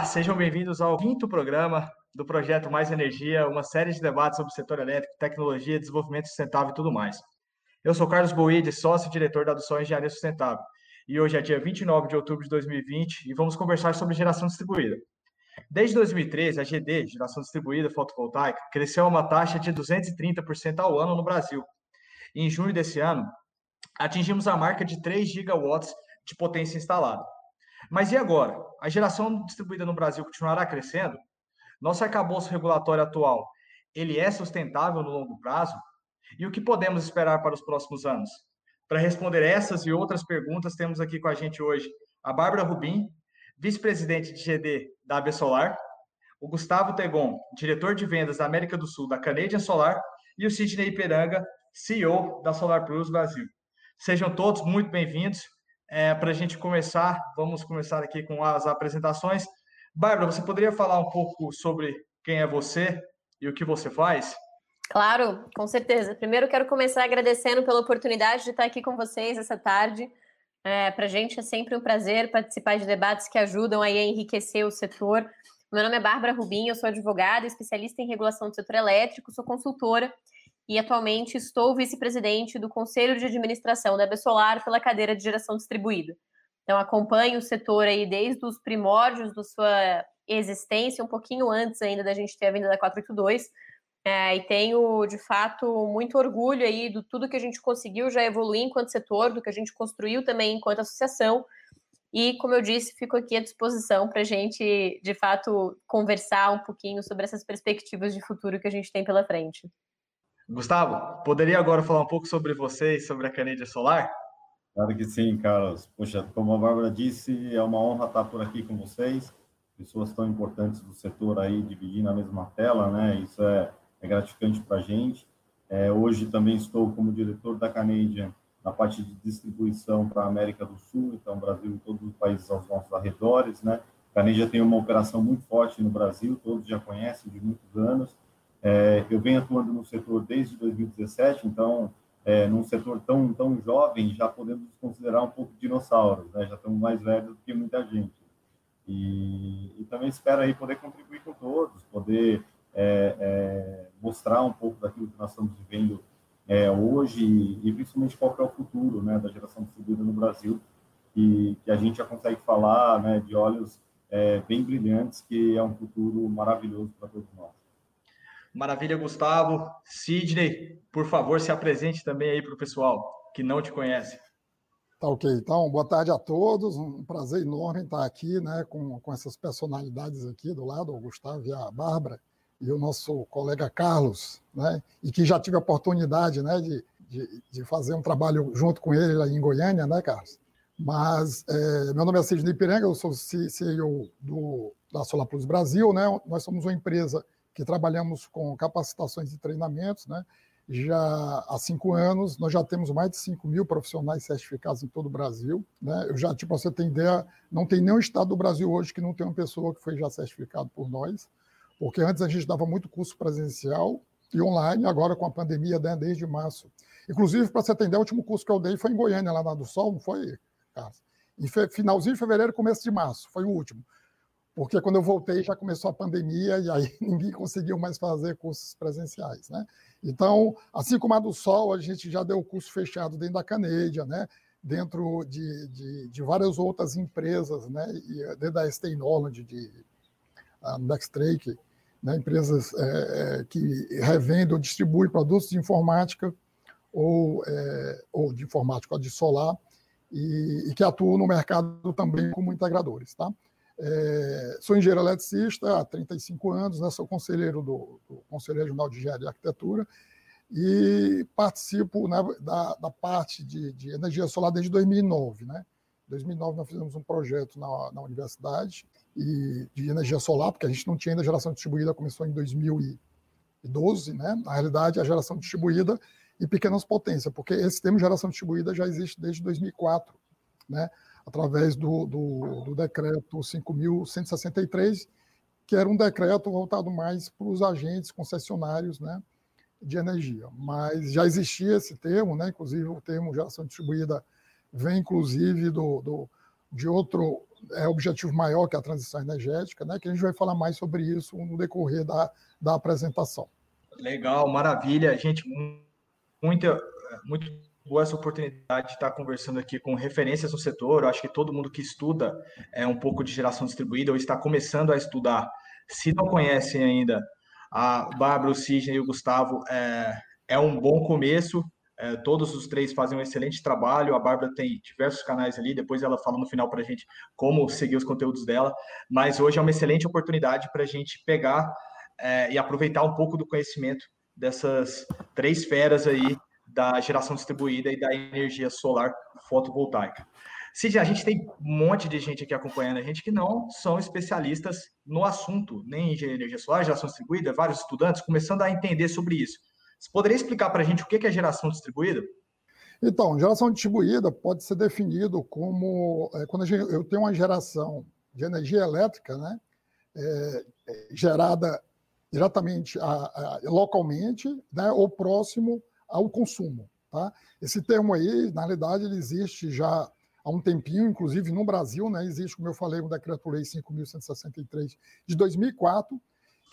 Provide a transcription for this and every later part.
Olá, sejam bem-vindos ao quinto programa do projeto Mais Energia, uma série de debates sobre o setor elétrico, tecnologia, desenvolvimento sustentável e tudo mais. Eu sou Carlos Boide, sócio e diretor da Adoção Engenharia Sustentável, e hoje é dia 29 de outubro de 2020 e vamos conversar sobre geração distribuída. Desde 2013, a GD, geração distribuída fotovoltaica, cresceu a uma taxa de 230% ao ano no Brasil. Em junho desse ano, atingimos a marca de 3 gigawatts de potência instalada. Mas e agora? A geração distribuída no Brasil continuará crescendo? Nosso arcabouço regulatório atual, ele é sustentável no longo prazo? E o que podemos esperar para os próximos anos? Para responder essas e outras perguntas, temos aqui com a gente hoje a Bárbara Rubim, vice-presidente de GD da AB Solar, o Gustavo Tegon, diretor de vendas da América do Sul da Canadian Solar, e o Sidney Iperanga, CEO da Solar Plus Brasil. Sejam todos muito bem-vindos. É, Para a gente começar, vamos começar aqui com as apresentações. Bárbara, você poderia falar um pouco sobre quem é você e o que você faz? Claro, com certeza. Primeiro, quero começar agradecendo pela oportunidade de estar aqui com vocês essa tarde. É, Para a gente é sempre um prazer participar de debates que ajudam aí a enriquecer o setor. Meu nome é Bárbara Rubim, eu sou advogada, especialista em regulação do setor elétrico, sou consultora e atualmente estou vice-presidente do Conselho de Administração da Solar pela cadeira de geração distribuída. Então acompanho o setor aí desde os primórdios da sua existência, um pouquinho antes ainda da gente ter a vinda da 482, é, e tenho de fato muito orgulho aí do tudo que a gente conseguiu já evoluir enquanto setor, do que a gente construiu também enquanto associação. E, como eu disse, fico aqui à disposição para a gente, de fato, conversar um pouquinho sobre essas perspectivas de futuro que a gente tem pela frente. Gustavo, poderia agora falar um pouco sobre você e sobre a Canadian Solar? Claro que sim, Carlos. Poxa, como a Bárbara disse, é uma honra estar por aqui com vocês, pessoas tão importantes do setor aí dividindo a mesma tela, né? Isso é, é gratificante para a gente. É, hoje também estou como diretor da Canadian na parte de distribuição para a América do Sul, então Brasil e todos os países aos nossos arredores, né? A Canadian tem uma operação muito forte no Brasil, todos já conhecem de muitos anos, é, eu venho atuando no setor desde 2017, então, é, num setor tão, tão jovem, já podemos considerar um pouco dinossauros, né? já estamos mais velhos do que muita gente. E, e também espero aí poder contribuir com todos, poder é, é mostrar um pouco daquilo que nós estamos vivendo é, hoje e, principalmente qual é o futuro né, da geração distribuída no Brasil, e que a gente já consegue falar né, de olhos é, bem brilhantes, que é um futuro maravilhoso para todos nós. Maravilha, Gustavo. Sidney, por favor, se apresente também aí para o pessoal que não te conhece. Tá ok. Então, boa tarde a todos. Um prazer enorme estar aqui né, com, com essas personalidades aqui do lado, o Gustavo e a Bárbara, e o nosso colega Carlos, né, e que já tive a oportunidade né, de, de, de fazer um trabalho junto com ele lá em Goiânia, né, Carlos? Mas é, meu nome é Sidney Piranga, eu sou CEO do, da Solar Plus Brasil, né? Nós somos uma empresa que trabalhamos com capacitações e treinamentos, né? Já há cinco anos, nós já temos mais de 5 mil profissionais certificados em todo o Brasil. Né? Eu já, tipo, você tem ideia, não tem nenhum estado do Brasil hoje que não tem uma pessoa que foi já certificado por nós, porque antes a gente dava muito curso presencial e online, agora com a pandemia, né, desde março. Inclusive, para você entender, o último curso que eu dei foi em Goiânia, lá na do Sol, não foi, Carlos? Finalzinho de fevereiro, começo de março, foi o último porque quando eu voltei já começou a pandemia e aí ninguém conseguiu mais fazer cursos presenciais, né? Então, assim como a do Sol, a gente já deu curso fechado dentro da Canedia, né? Dentro de, de, de várias outras empresas, né? E eh, dentro da Knowledge, de a Nextrake, né? empresas é, que revendem ou distribuem produtos de informática ou, é, ou de informática ou de solar e, e que atuam no mercado também como integradores, tá? É, sou engenheiro eletricista há 35 anos, né, sou conselheiro do, do Conselho Regional de Engenharia e Arquitetura e participo né, da, da, parte de, de, energia solar desde 2009. Né? Em 2009 nós fizemos um projeto na, na, universidade e de energia solar, porque a gente não tinha ainda geração distribuída, começou em 2012. Né? Na realidade, a geração distribuída e pequenas potências, porque esse termo geração distribuída já existe desde 2004. Né? Através do, do, do decreto 5.163, que era um decreto voltado mais para os agentes concessionários né, de energia. Mas já existia esse termo, né, inclusive o termo geração distribuída vem, inclusive, do, do, de outro é, objetivo maior, que é a transição energética, né, que a gente vai falar mais sobre isso no decorrer da, da apresentação. Legal, maravilha. Gente, muita, muito essa oportunidade de estar conversando aqui com referências no setor. Eu acho que todo mundo que estuda é, um pouco de geração distribuída ou está começando a estudar, se não conhecem ainda, a Bárbara, o Sidney e o Gustavo, é, é um bom começo. É, todos os três fazem um excelente trabalho. A Bárbara tem diversos canais ali, depois ela fala no final para a gente como seguir os conteúdos dela. Mas hoje é uma excelente oportunidade para a gente pegar é, e aproveitar um pouco do conhecimento dessas três feras aí da geração distribuída e da energia solar fotovoltaica. Cid, a gente tem um monte de gente aqui acompanhando a gente que não são especialistas no assunto, nem em energia solar, geração distribuída, vários estudantes começando a entender sobre isso. Você poderia explicar para a gente o que é geração distribuída? Então, geração distribuída pode ser definido como é, quando eu tenho uma geração de energia elétrica, né, é, gerada diretamente, a, a, localmente, né, ou próximo ao consumo. Tá? Esse termo aí, na realidade, ele existe já há um tempinho, inclusive no Brasil, né, existe, como eu falei, o Decreto-Lei 5.163 de 2004,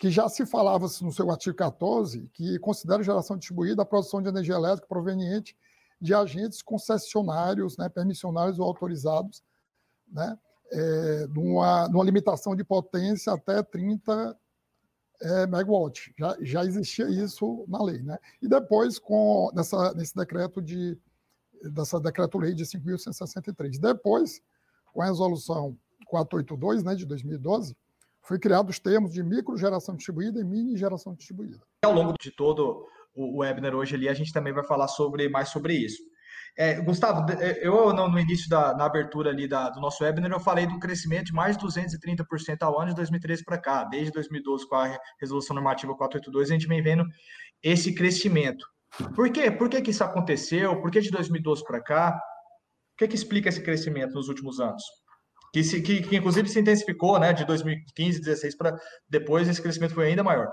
que já se falava no seu artigo 14 que considera geração distribuída a produção de energia elétrica proveniente de agentes concessionários, né, permissionários ou autorizados, né, é, numa, numa limitação de potência até 30 é, megawatt. Já, já existia isso na lei. Né? E depois, com nessa, nesse decreto de dessa decreto-lei de 5.163. Depois, com a resolução 482 né, de 2012, foi criado os termos de microgeração distribuída e mini geração distribuída. Ao longo de todo o webinar hoje ali, a gente também vai falar sobre mais sobre isso. É, Gustavo, é, eu no, início da abertura ali da, do nosso webinar, eu falei do crescimento de mais de 230% ao ano de 2013 para cá. Desde 2012, com a resolução normativa 482, a gente vem vendo esse crescimento. Por quê? Por que, que isso aconteceu? Por que de 2012 para cá? O que, que explica esse crescimento nos últimos anos? Que, se, que, que inclusive se intensificou, né, de 2015, 2016 para depois, esse crescimento foi ainda maior.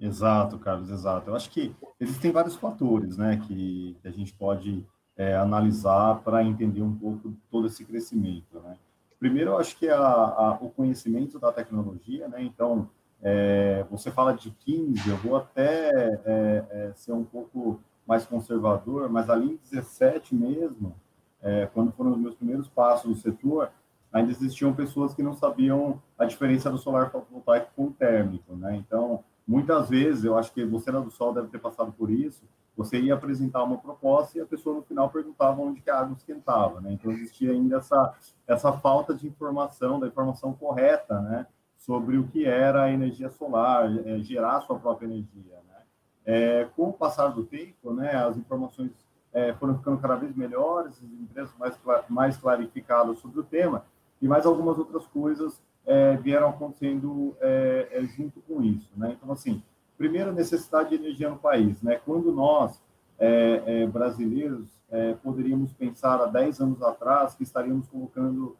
Exato, Carlos, exato. Eu acho que existem vários fatores né, que, que a gente pode é, analisar para entender um pouco todo esse crescimento. Né? Primeiro, eu acho que a, a, o conhecimento da tecnologia, né? então, é, você fala de 15, eu vou até é, é, ser um pouco mais conservador, mas ali em 17 mesmo, é, quando foram os meus primeiros passos no setor, ainda existiam pessoas que não sabiam a diferença do solar fotovoltaico com o térmico, né? Então, Muitas vezes, eu acho que você na do Sol deve ter passado por isso, você ia apresentar uma proposta e a pessoa no final perguntava onde a água esquentava, né? Então existia ainda essa, essa falta de informação, da informação correta, né? Sobre o que era a energia solar, é, gerar sua própria energia, né? É, com o passar do tempo, né? As informações é, foram ficando cada vez melhores, as empresas mais, mais clarificadas sobre o tema, e mais algumas outras coisas é, vieram acontecendo é, é, junto com isso. Né? Então, assim, primeiro, necessidade de energia no país. Né? Quando nós, é, é, brasileiros, é, poderíamos pensar há 10 anos atrás que estaríamos colocando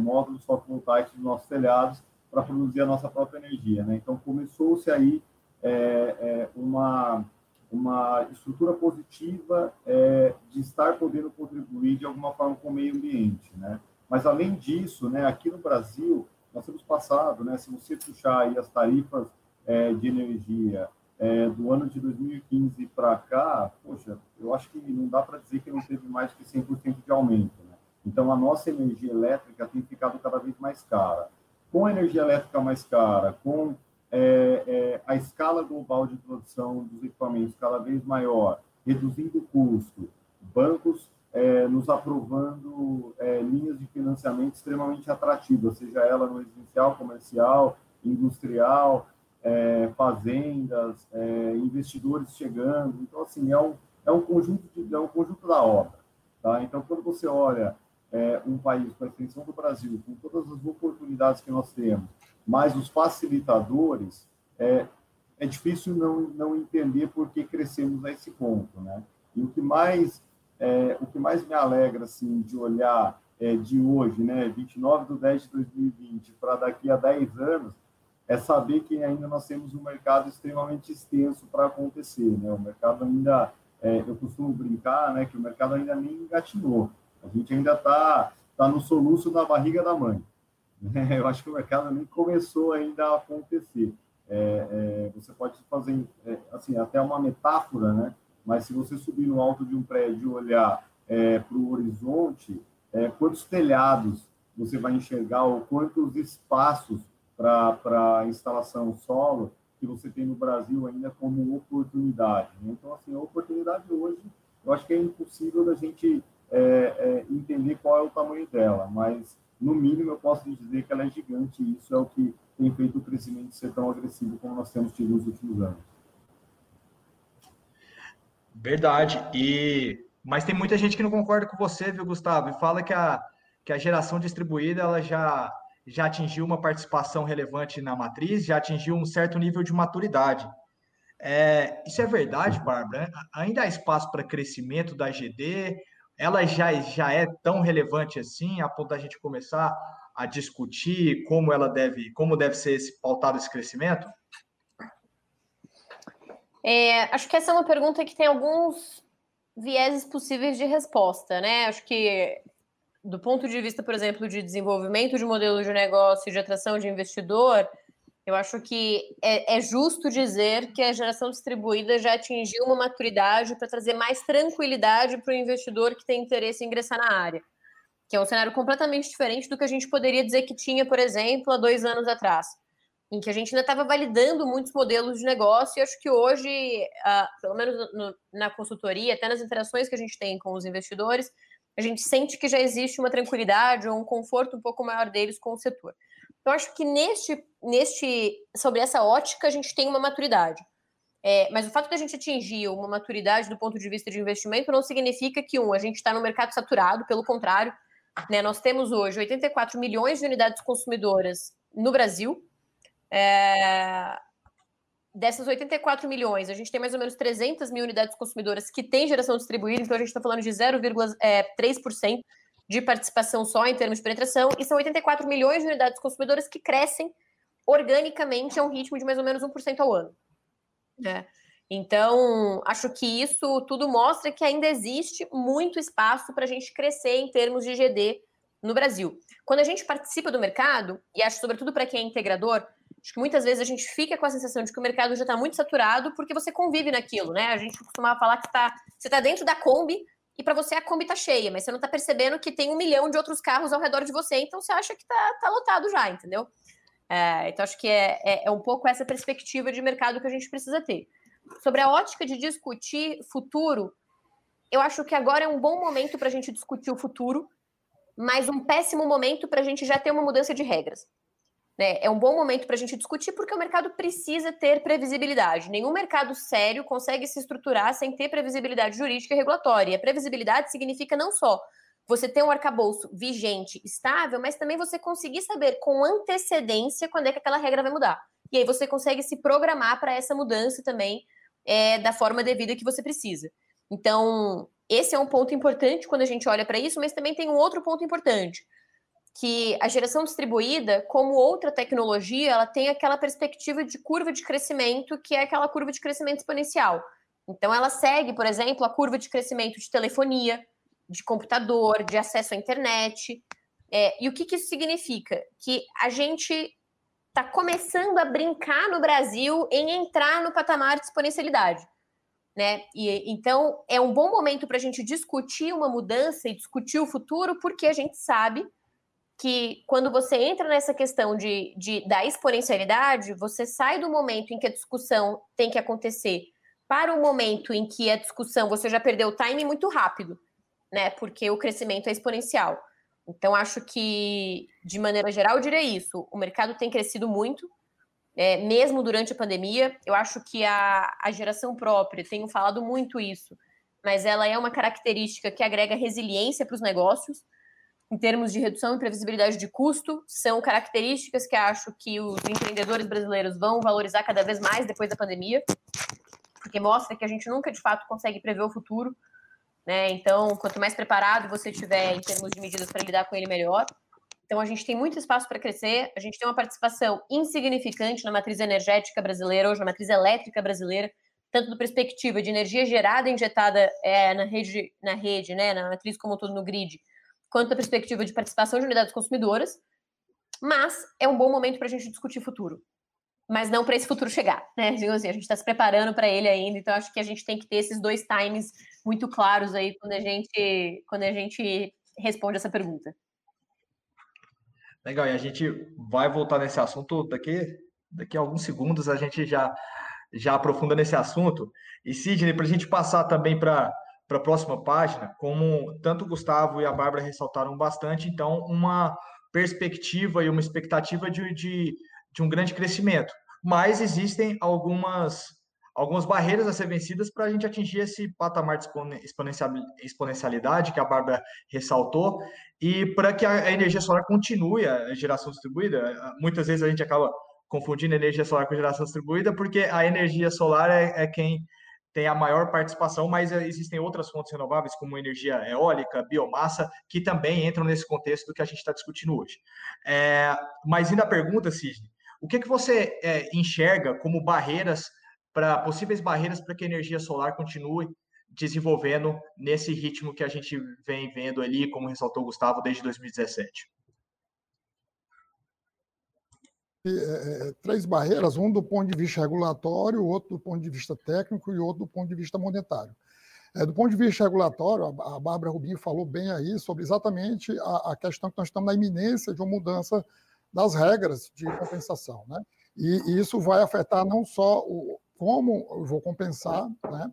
módulos fotovoltaicos nos nossos telhados para produzir a nossa própria energia. Né? Então, começou-se aí uma, uma estrutura positiva de estar podendo contribuir de alguma forma com o meio ambiente. Né? Mas, além disso, né, aqui no Brasil, nós temos passado, né, se você puxar aí as tarifas é, de energia é, do ano de 2015 para cá, poxa, eu acho que não dá para dizer que não teve mais que 100% de aumento. Né? Então, a nossa energia elétrica tem ficado cada vez mais cara. Com a energia elétrica mais cara, com é, é a escala global de produção dos equipamentos cada vez maior, reduzindo o custo, bancos é, nos aprovando é, linhas de financiamento extremamente atrativas, seja ela no residencial, comercial, industrial, é, fazendas, é, investidores chegando. Então, assim, é um, é um, conjunto, de, é um conjunto da obra. Tá? Então, quando você olha é, um país com a extensão do Brasil, com todas as oportunidades que nós temos, mais os facilitadores, é, é difícil não, não entender por que crescemos a esse ponto. Né? E o que mais é, o que mais me alegra, assim, de olhar é, de hoje, né, 29 de 10 de 2020, para daqui a 10 anos, é saber que ainda nós temos um mercado extremamente extenso para acontecer, né? O mercado ainda, é, eu costumo brincar, né, que o mercado ainda nem engatinhou. A gente ainda está tá no soluço da barriga da mãe. Né? Eu acho que o mercado nem começou ainda a acontecer. É, é, você pode fazer, é, assim, até uma metáfora, né? Mas se você subir no alto de um prédio e olhar é, para o horizonte, é, quantos telhados você vai enxergar ou quantos espaços para instalação solo que você tem no Brasil ainda como oportunidade. Né? Então, assim, a oportunidade hoje, eu acho que é impossível da gente é, é, entender qual é o tamanho dela, mas, no mínimo, eu posso dizer que ela é gigante e isso é o que tem feito o crescimento ser tão agressivo como nós temos tido nos últimos anos. Verdade. E mas tem muita gente que não concorda com você, viu, Gustavo? E fala que a, que a geração distribuída ela já já atingiu uma participação relevante na matriz, já atingiu um certo nível de maturidade. É, isso é verdade, Bárbara? Ainda há espaço para crescimento da GD? Ela já, já é tão relevante assim, a ponto da gente começar a discutir como ela deve, como deve ser esse, pautado esse crescimento? É, acho que essa é uma pergunta que tem alguns vieses possíveis de resposta, né? Acho que do ponto de vista, por exemplo, de desenvolvimento de modelo de negócio e de atração de investidor, eu acho que é, é justo dizer que a geração distribuída já atingiu uma maturidade para trazer mais tranquilidade para o investidor que tem interesse em ingressar na área, que é um cenário completamente diferente do que a gente poderia dizer que tinha, por exemplo, há dois anos atrás, em que a gente ainda estava validando muitos modelos de negócio, e acho que hoje, uh, pelo menos no, na consultoria, até nas interações que a gente tem com os investidores, a gente sente que já existe uma tranquilidade ou um conforto um pouco maior deles com o setor. Então, acho que neste, neste, sobre essa ótica, a gente tem uma maturidade. É, mas o fato de a gente atingir uma maturidade do ponto de vista de investimento não significa que, um, a gente está no mercado saturado, pelo contrário, né, nós temos hoje 84 milhões de unidades consumidoras no Brasil. É, dessas 84 milhões, a gente tem mais ou menos 300 mil unidades consumidoras que têm geração distribuída, então a gente está falando de 0,3% é, de participação só em termos de penetração, e são 84 milhões de unidades consumidoras que crescem organicamente a um ritmo de mais ou menos 1% ao ano. Né? Então, acho que isso tudo mostra que ainda existe muito espaço para a gente crescer em termos de GD no Brasil. Quando a gente participa do mercado, e acho sobretudo para quem é integrador, Acho que muitas vezes a gente fica com a sensação de que o mercado já está muito saturado porque você convive naquilo, né? A gente costumava falar que tá, você está dentro da Kombi e para você a Kombi está cheia, mas você não está percebendo que tem um milhão de outros carros ao redor de você, então você acha que está tá lotado já, entendeu? É, então acho que é, é, é um pouco essa perspectiva de mercado que a gente precisa ter. Sobre a ótica de discutir futuro, eu acho que agora é um bom momento para a gente discutir o futuro, mas um péssimo momento para a gente já ter uma mudança de regras. Né? É um bom momento para a gente discutir porque o mercado precisa ter previsibilidade. Nenhum mercado sério consegue se estruturar sem ter previsibilidade jurídica e regulatória. E a previsibilidade significa não só você ter um arcabouço vigente, estável, mas também você conseguir saber com antecedência quando é que aquela regra vai mudar. E aí você consegue se programar para essa mudança também é, da forma devida que você precisa. Então, esse é um ponto importante quando a gente olha para isso, mas também tem um outro ponto importante que a geração distribuída, como outra tecnologia, ela tem aquela perspectiva de curva de crescimento, que é aquela curva de crescimento exponencial. Então, ela segue, por exemplo, a curva de crescimento de telefonia, de computador, de acesso à internet. É, e o que, que isso significa? Que a gente está começando a brincar no Brasil em entrar no patamar de exponencialidade. Né? E, então, é um bom momento para a gente discutir uma mudança e discutir o futuro, porque a gente sabe que quando você entra nessa questão de, de, da exponencialidade, você sai do momento em que a discussão tem que acontecer para o momento em que a discussão você já perdeu o time muito rápido, né? Porque o crescimento é exponencial. Então, acho que, de maneira geral, eu diria isso. O mercado tem crescido muito, é, mesmo durante a pandemia. Eu acho que a, a geração própria, tenho falado muito isso, mas ela é uma característica que agrega resiliência para os negócios em termos de redução e previsibilidade de custo, são características que acho que os empreendedores brasileiros vão valorizar cada vez mais depois da pandemia, porque mostra que a gente nunca de fato consegue prever o futuro. Né? Então, quanto mais preparado você tiver em termos de medidas para lidar com ele, melhor. Então, a gente tem muito espaço para crescer, a gente tem uma participação insignificante na matriz energética brasileira, hoje na matriz elétrica brasileira. tanto do perspectiva de energia gerada e injetada é, na rede, na rede, né, na matriz como todo no grid, quanto da perspectiva de participação de unidades consumidoras. Mas é um bom momento para a gente discutir futuro. Mas não para esse futuro chegar, né? Assim, a gente está se preparando para ele ainda, então acho que a gente tem que ter esses dois times muito claros aí quando a gente, quando a gente responde essa pergunta. Legal, e a gente vai voltar nesse assunto daqui, daqui a alguns segundos, a gente já, já aprofunda nesse assunto. E Sidney, para a gente passar também para para a próxima página, como tanto o Gustavo e a Bárbara ressaltaram bastante, então, uma perspectiva e uma expectativa de, de, de um grande crescimento. Mas existem algumas, algumas barreiras a ser vencidas para a gente atingir esse patamar de exponencialidade que a Bárbara ressaltou, e para que a energia solar continue a geração distribuída. Muitas vezes a gente acaba confundindo energia solar com geração distribuída, porque a energia solar é, é quem tem a maior participação, mas existem outras fontes renováveis, como energia eólica, biomassa, que também entram nesse contexto do que a gente está discutindo hoje. É, mas indo à pergunta, Sidney, o que, que você é, enxerga como barreiras para possíveis barreiras para que a energia solar continue desenvolvendo nesse ritmo que a gente vem vendo ali, como ressaltou o Gustavo, desde 2017? É, é, três barreiras, um do ponto de vista regulatório, outro do ponto de vista técnico e outro do ponto de vista monetário. É, do ponto de vista regulatório, a, a Bárbara Rubinho falou bem aí sobre exatamente a, a, questão que nós estamos na iminência de uma mudança das regras de compensação. Né? E, e isso vai afetar não só o, como eu vou compensar, né?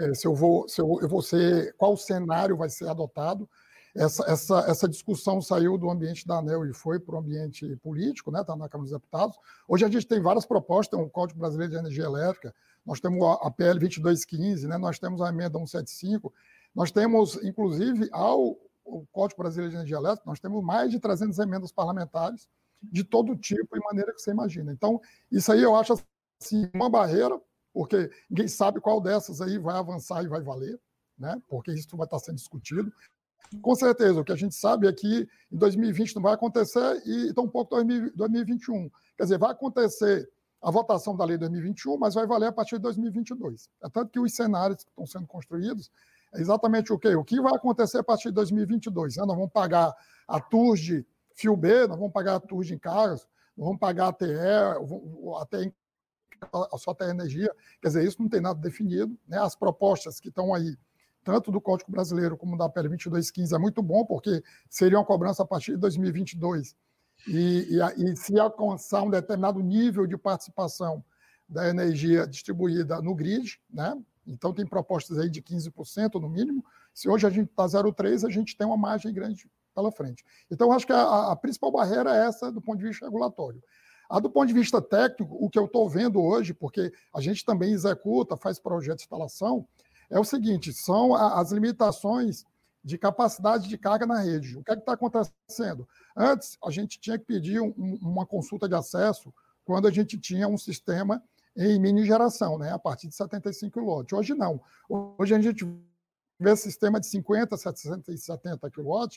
É, se eu vou, se eu, eu vou ser, qual cenário vai ser adotado, essa, essa, essa discussão saiu do ambiente da ANEL e foi para o ambiente político, está né, tá na Câmara dos Deputados. Hoje a gente tem várias propostas, tem o Código Brasileiro de Energia Elétrica, nós temos a PL 2215, né, nós temos a emenda 175, nós temos, inclusive, ao Código Brasileiro de Energia Elétrica, nós temos mais de 300 emendas parlamentares de todo tipo e maneira que você imagina. Então, isso aí eu acho assim, uma barreira, porque ninguém sabe qual dessas aí vai avançar e vai valer, né? porque isso vai estar sendo discutido. Com certeza, o que a gente sabe é que em 2020 não vai acontecer e tampouco em 2021. Quer dizer, vai acontecer a votação da lei 2021, mas vai valer a partir de 2022. É tanto que os cenários que estão sendo construídos é exatamente o quê? O que vai acontecer a partir de 2022? Né? Nós vamos pagar a TURS de fio B, nós vamos pagar a TURS em carros, nós vamos pagar a TE, até a só até energia. Quer dizer, isso não tem nada definido. Né? As propostas que estão aí tanto do Código Brasileiro como da PL 2215 é muito bom, porque seria uma cobrança a partir de 2022. E, e, e se alcançar um determinado nível de participação da energia distribuída no grid, né? Então tem propostas aí de 15% no mínimo. Se hoje a gente está 0,3, a gente tem uma margem grande pela frente. Então acho que a, a, principal barreira é essa do ponto de vista regulatório. A do ponto de vista técnico, o que eu estou vendo hoje, porque a gente também executa, faz projeto de instalação, é o seguinte: são as limitações de capacidade de carga na rede. O que é está acontecendo? Antes, a gente tinha que pedir um, uma consulta de acesso quando a gente tinha um sistema em mini geração, né, a partir de 75 kW. Hoje não. Hoje a gente vê sistema de 50, 60 e 70 kW,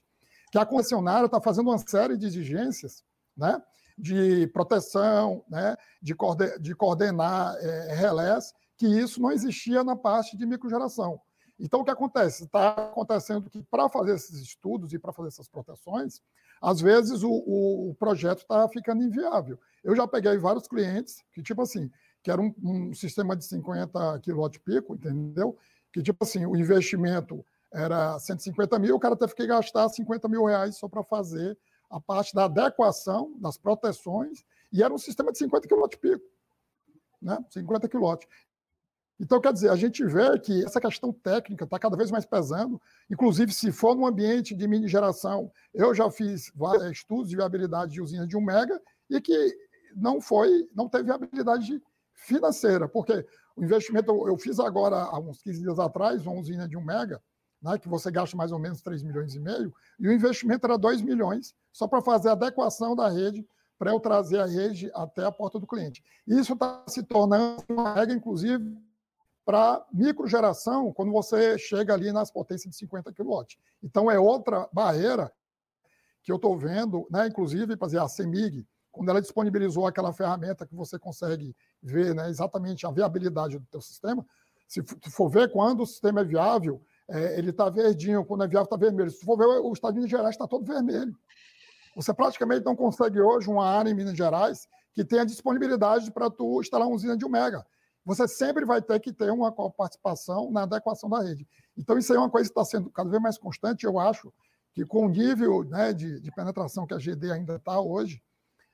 que a concessionária está fazendo uma série de exigências né, de proteção, né, de, de coordenar é, relés, que isso não existia na parte de microgeração. Então, o que acontece? Está acontecendo que, para fazer esses estudos e para fazer essas proteções, às vezes o, o, o projeto está ficando inviável. Eu já peguei vários clientes que, tipo assim, que era um, um sistema de 50 kW pico, entendeu? Que, tipo assim, o investimento era 150 mil, o cara teve que gastar 50 mil reais só para fazer a parte da adequação, das proteções, e era um sistema de 50 kW pico. Né? 50 kW. Então, quer dizer, a gente vê que essa questão técnica está cada vez mais pesando, inclusive se for num ambiente de mini geração. Eu já fiz estudos de viabilidade de usinas de 1 mega e que não foi, não teve viabilidade financeira, porque o investimento, eu fiz agora, há uns 15 dias atrás, uma usina de 1 mega, né, que você gasta mais ou menos 3 milhões e meio, e o investimento era 2 milhões, só para fazer a adequação da rede, para eu trazer a rede até a porta do cliente. Isso está se tornando uma regra, inclusive, para microgeração, quando você chega ali nas potências de 50 kW. Então, é outra barreira que eu estou vendo, né, inclusive, fazer a CEMIG, quando ela disponibilizou aquela ferramenta que você consegue ver né, exatamente a viabilidade do teu sistema, se for ver quando o sistema é viável, é, ele está verdinho, quando é viável está vermelho. Se for ver, o estado de Minas Gerais está todo vermelho. Você praticamente não consegue hoje uma área em Minas Gerais que tenha disponibilidade para tu instalar uma usina de 1 mega. Você sempre vai ter que ter uma participação na adequação da rede. Então, isso aí é uma coisa que está sendo cada vez mais constante. Eu acho que com o nível né, de, de penetração que a GD ainda está hoje,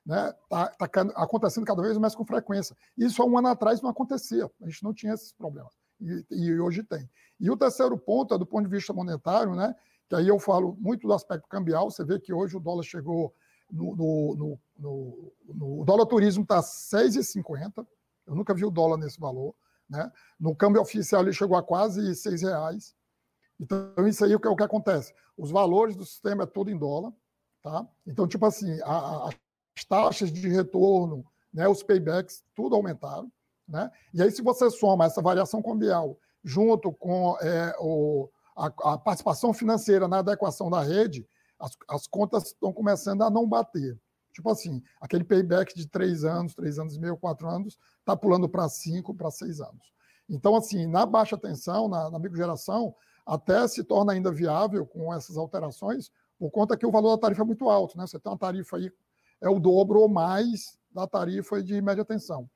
está né, tá, tá acontecendo cada vez mais com frequência. Isso há um ano atrás não acontecia, a gente não tinha esses problemas, e, e, hoje tem. E o terceiro ponto é do ponto de vista monetário, né, que aí eu falo muito do aspecto cambial, você vê que hoje o dólar chegou no, no, no, no, no o dólar turismo está 6,50, eu nunca vi o dólar nesse valor, né? no câmbio oficial ele chegou a quase 6 reais, então isso aí é o que, o que acontece, os valores do sistema é tudo em dólar, tá? Então, tipo assim, a, a as taxas de retorno, né, os paybacks, tudo aumentaram. Né? E aí, se você soma essa variação cambial junto com é, o, a, a, participação financeira na adequação da rede, as, as contas estão começando a não bater. Tipo assim, aquele payback de três anos, três anos e meio, quatro anos, está pulando para cinco, para seis anos. Então, assim, na baixa tensão, na, na microgeração, até se torna ainda viável com essas alterações, por conta que o valor da tarifa é muito alto. Né? Você tem uma tarifa aí é o dobro ou mais da tarifa de média tensão.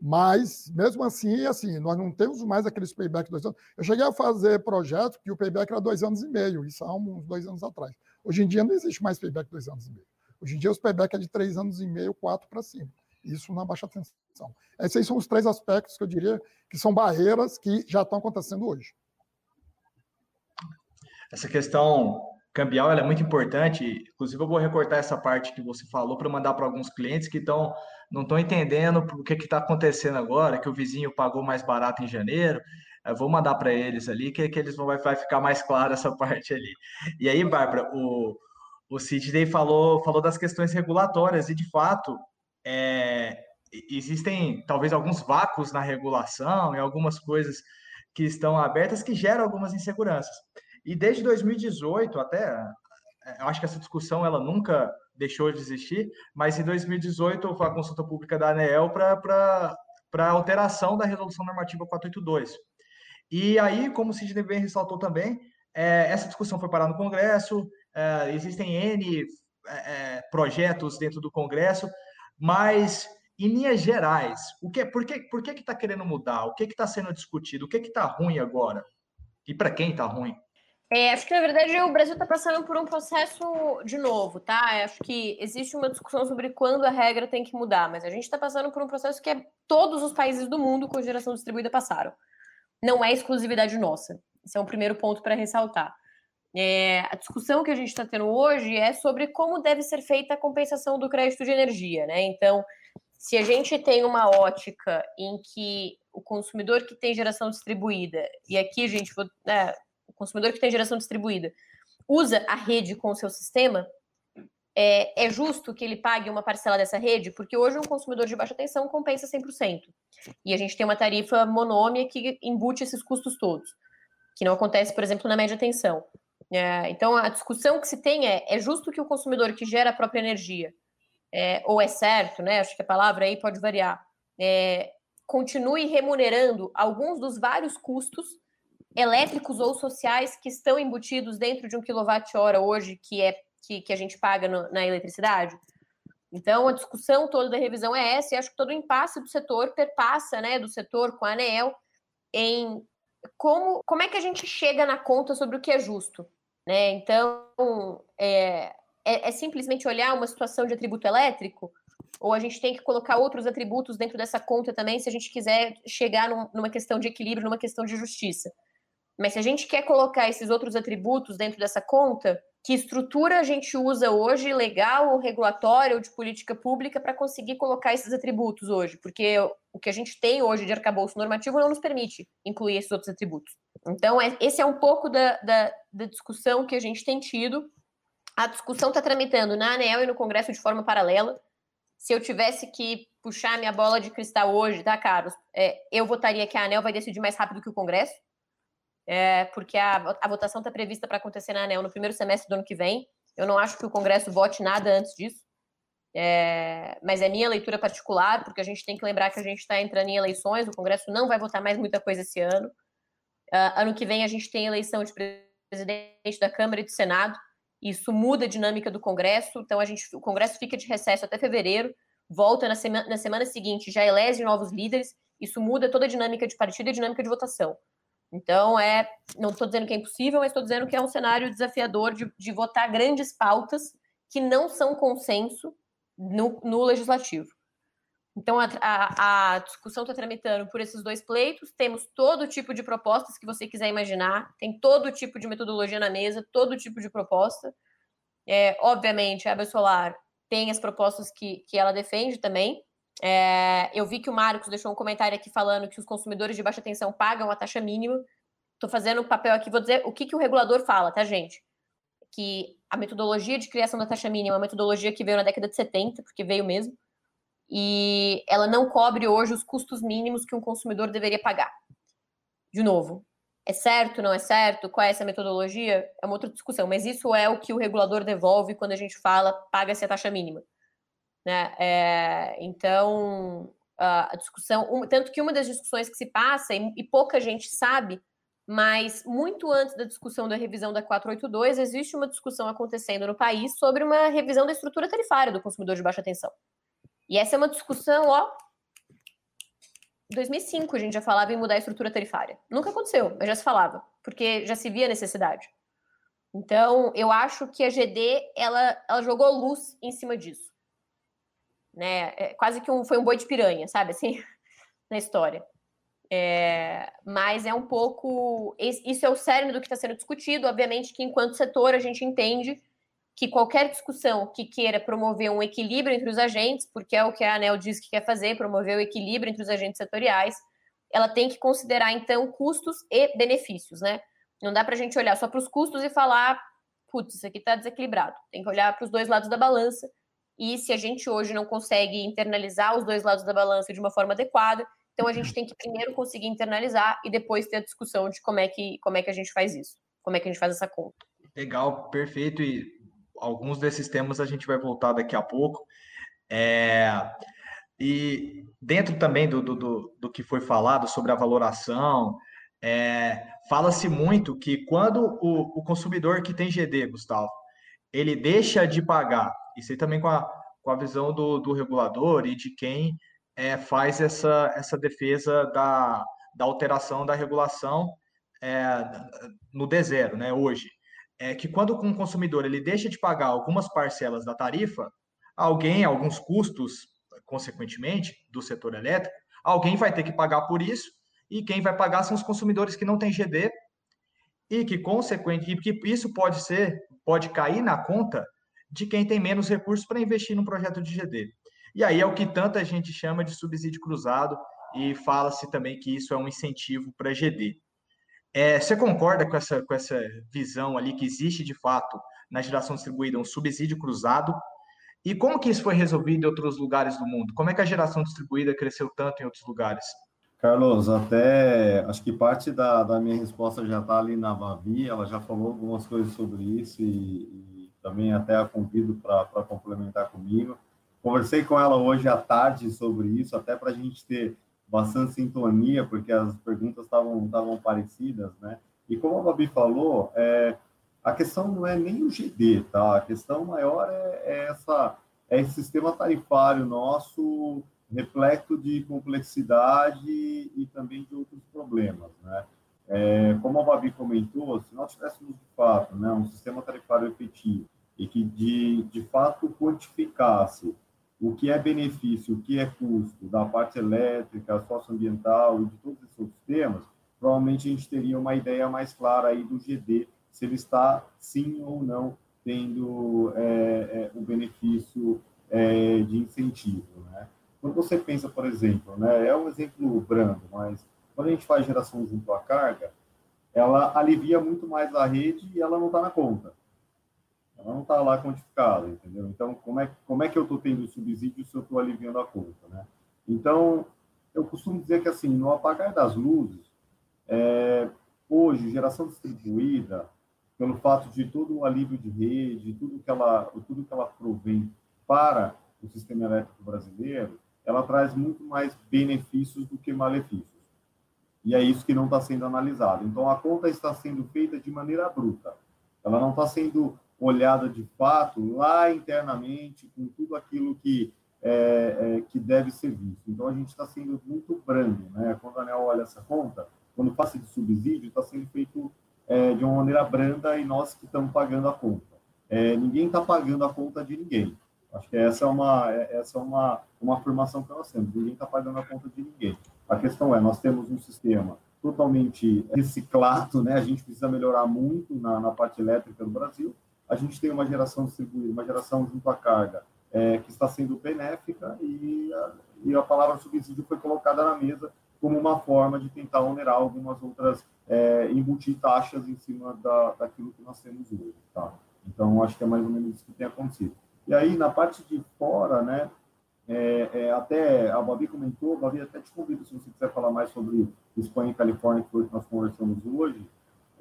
Mas, mesmo assim, assim, nós não temos mais aqueles payback dois anos. Eu cheguei a fazer projeto que o payback era dois anos e meio, isso há uns dois anos atrás. Hoje em dia não existe mais payback dois anos e meio. Hoje em dia os payback é de três anos e meio, quatro para cima. Isso na baixa tensão. Esses são os três aspectos que eu diria que são barreiras que já estão acontecendo hoje. Essa questão cambial é muito importante. Inclusive, eu vou recortar essa parte que você falou para mandar para alguns clientes que estão não estão entendendo o que está acontecendo agora, que o vizinho pagou mais barato em janeiro. Eu vou mandar para eles ali, que, que eles vão vai, vai ficar mais claro essa parte ali. E aí, Bárbara, o, o Sidney falou, falou das questões regulatórias, e de fato, é, existem talvez alguns vácuos na regulação e algumas coisas que estão abertas que geram algumas inseguranças. E desde 2018 até, eu acho que essa discussão ela nunca deixou de existir, mas em 2018 foi a consulta pública da ANEEL para alteração da resolução normativa 482. E aí, como o Sidney bem ressaltou também, é, essa discussão foi parar no Congresso, é, existem N é, projetos dentro do Congresso, mas em linhas gerais, o que, por que por que está querendo mudar? O que está sendo discutido? O que está ruim agora? E para quem está ruim? É, acho que, na verdade, o Brasil está passando por um processo de novo, tá? Acho que existe uma discussão sobre quando a regra tem que mudar, mas a gente está passando por um processo que é, todos os países do mundo com geração distribuída passaram. Não é exclusividade nossa. Esse é um primeiro ponto para ressaltar. É, a discussão que a gente está tendo hoje é sobre como deve ser feita a compensação do crédito de energia, né? Então, se a gente tem uma ótica em que o consumidor que tem geração distribuída, e aqui gente é, o consumidor que tem geração distribuída, usa a rede com o seu sistema, é, é, justo que ele pague uma parcela dessa rede? Porque hoje um consumidor de baixa tensão compensa 100%. E a gente tem uma tarifa monômia que embute esses custos todos, que não acontece, por exemplo, na média tensão. É, então, a discussão que se tem é, é justo que o consumidor que gera a própria energia, é, ou é certo, né, acho que a palavra aí pode variar, é, continue remunerando alguns dos vários custos elétricos ou sociais que estão embutidos dentro de um quilowatt-hora hoje que é que, que a gente paga no, na eletricidade? Então, a discussão toda da revisão é essa, e acho que todo o impasse do setor perpassa, né, do setor com a ANEEL, em como, como é que a gente chega na conta sobre o que é justo, né? Então, é, é, é simplesmente olhar uma situação de atributo elétrico, ou a gente tem que colocar outros atributos dentro dessa conta também, se a gente quiser chegar num, numa questão de equilíbrio, numa questão de justiça. Mas se a gente quer colocar esses outros atributos dentro dessa conta, que estrutura a gente usa hoje, legal ou regulatória ou de política pública, para conseguir colocar esses atributos hoje? Porque o que a gente tem hoje de arcabouço normativo não nos permite incluir esses outros atributos. Então, é, esse é um pouco da, da, da discussão que a gente tem tido. A discussão está tramitando na ANEL e no Congresso de forma paralela. Se eu tivesse que puxar minha bola de cristal hoje, tá, Carlos? É, eu votaria que a ANEL vai decidir mais rápido que o Congresso é, porque a, a votação está prevista para acontecer na ANEL no primeiro semestre do ano que vem. Eu não acho que o Congresso vote nada antes disso. É, mas é minha leitura particular, porque a gente tem que lembrar que a gente está entrando em eleições, o Congresso não vai votar mais muita coisa esse ano. Uh, ano que vem a gente tem eleição de presidente da Câmara e do Senado. Isso muda a dinâmica do Congresso, então a gente, o Congresso fica de recesso até fevereiro, volta na, sema, na semana seguinte, já elege novos líderes, isso muda toda a dinâmica de partido e a dinâmica de votação. Então, é, não estou dizendo que é impossível, mas estou dizendo que é um cenário desafiador de, de votar grandes pautas que não são consenso no, no legislativo. Então, a, a, a discussão está tramitando por esses dois pleitos. Temos todo tipo de propostas que você quiser imaginar, tem todo tipo de metodologia na mesa, todo tipo de proposta. É, obviamente, a Solar tem as propostas que, que ela defende também. É, eu vi que o Marcos deixou um comentário aqui falando que os consumidores de baixa tensão pagam a taxa mínima. Estou fazendo o papel aqui, vou dizer o que, que o regulador fala, tá, gente? Que a metodologia de criação da taxa mínima é uma metodologia que veio na década de 70, porque veio mesmo e ela não cobre hoje os custos mínimos que um consumidor deveria pagar. De novo, é certo, não é certo? Qual é essa metodologia? É uma outra discussão, mas isso é o que o regulador devolve quando a gente fala paga-se a taxa mínima. Né? É, então, a discussão, tanto que uma das discussões que se passa, e, pouca gente sabe, mas muito antes da discussão da revisão da 482, existe uma discussão acontecendo no país sobre uma revisão da estrutura tarifária do consumidor de baixa tensão. E essa é uma discussão, ó. 2005 a gente já falava em mudar a estrutura tarifária. Nunca aconteceu, mas já se falava, porque já se via necessidade. Então, eu acho que a GD ela, ela jogou luz em cima disso. Né? É quase que um, foi um boi de piranha, sabe assim, na história. É, mas é um pouco. Isso é o cerne do que está sendo discutido. Obviamente que, enquanto setor, a gente entende que qualquer discussão que queira promover um equilíbrio entre os agentes, porque é o que a ANEL diz que quer fazer, promover o equilíbrio entre os agentes setoriais, ela tem que considerar, então, custos e benefícios, né? Não dá para a gente olhar só para os custos e falar, putz, isso aqui está desequilibrado. Tem que olhar para os dois lados da balança. E se a gente hoje não consegue internalizar os dois lados da balança de uma forma adequada, então a gente tem que primeiro conseguir internalizar e depois ter a discussão de como é que, como é que a gente faz isso, como é que a gente faz essa conta. Legal, perfeito. E alguns desses temas a gente vai voltar daqui a pouco. É, e dentro também do, do, do, que foi falado sobre a valoração, é, fala-se muito que quando o, o, consumidor que tem GD, Gustavo, ele deixa de pagar, isso aí também com a, com a visão do, do regulador e de quem é, faz essa, essa defesa da, da alteração da regulação é, no D0, né, hoje. É que quando um consumidor ele deixa de pagar algumas parcelas da tarifa, alguém, alguns custos, consequentemente, do setor elétrico, alguém vai ter que pagar por isso, e quem vai pagar são os consumidores que não têm GD, e que, consequentemente, que isso pode ser, pode cair na conta de quem tem menos recursos para investir num projeto de GD. E aí é o que tanta gente chama de subsídio cruzado, e fala-se também que isso é um incentivo para GD. É, você concorda com essa, com essa visão ali que existe de fato na geração distribuída um subsídio cruzado? E como que isso foi resolvido em outros lugares do mundo? Como é que a geração distribuída cresceu tanto em outros lugares? Carlos, até acho que parte da, da minha resposta já está ali na Vavi, ela já falou algumas coisas sobre isso e, também até a convido para complementar comigo. Conversei com ela hoje à tarde sobre isso, até para a gente ter bastante sintonia, porque as perguntas estavam parecidas, né? E como a Babi falou, é, a questão não é nem o GD, tá? A questão maior é, é essa é esse sistema tarifário nosso repleto de complexidade e também de outros problemas, né? É, como a Babi comentou, se nós tivéssemos de fato né, um sistema tarifário efetivo e que de, de fato quantificasse o que é benefício, o que é custo da parte elétrica, socioambiental e de todos esses outros temas, provavelmente a gente teria uma ideia mais clara aí do GD, se ele está sim ou não tendo é, é, o benefício é, de incentivo, né? Quando você pensa, por exemplo, né, é um exemplo brando, mas quando a gente faz geração junto à carga, ela alivia muito mais a rede e ela não está na conta. Ela não está lá quantificada, entendeu? Então, como é, como é que eu estou tendo subsídio se eu estou aliviando a conta, né? Então, eu costumo dizer que, assim, no apagar das luzes, é, hoje, geração distribuída, pelo fato de todo o alívio de rede, tudo que ela, tudo que ela provém para o sistema elétrico brasileiro, ela traz muito mais benefícios do que malefícios. E é isso que não está sendo analisado. Então, a conta está sendo feita de maneira bruta. Ela não está sendo olhada de fato lá internamente com tudo aquilo que é, é, que deve ser visto. Então, a gente está sendo muito brando. Né? Quando a ANEL olha essa conta, quando passa de subsídio, está sendo feito é, de uma maneira branda e nós que estamos pagando a conta. É, ninguém está pagando a conta de ninguém. Acho que essa é uma, é, essa é uma, uma afirmação que nós temos. Ninguém está pagando a conta de ninguém. A questão é, nós temos um sistema totalmente reciclado, né? A gente precisa melhorar muito na, na parte elétrica do Brasil. A gente tem uma geração distribuída, uma geração junto à carga é, que está sendo benéfica e a, e a palavra subsídio foi colocada na mesa como uma forma de tentar onerar algumas outras, é, embutir taxas em cima da, daquilo que nós temos hoje, tá? Então, acho que é mais ou menos isso que tem acontecido. E aí, na parte de fora, né, é, é, até a Babi comentou, Babi, até te convido se você quiser falar mais sobre Espanha e Califórnia, que foi o que nós conversamos hoje,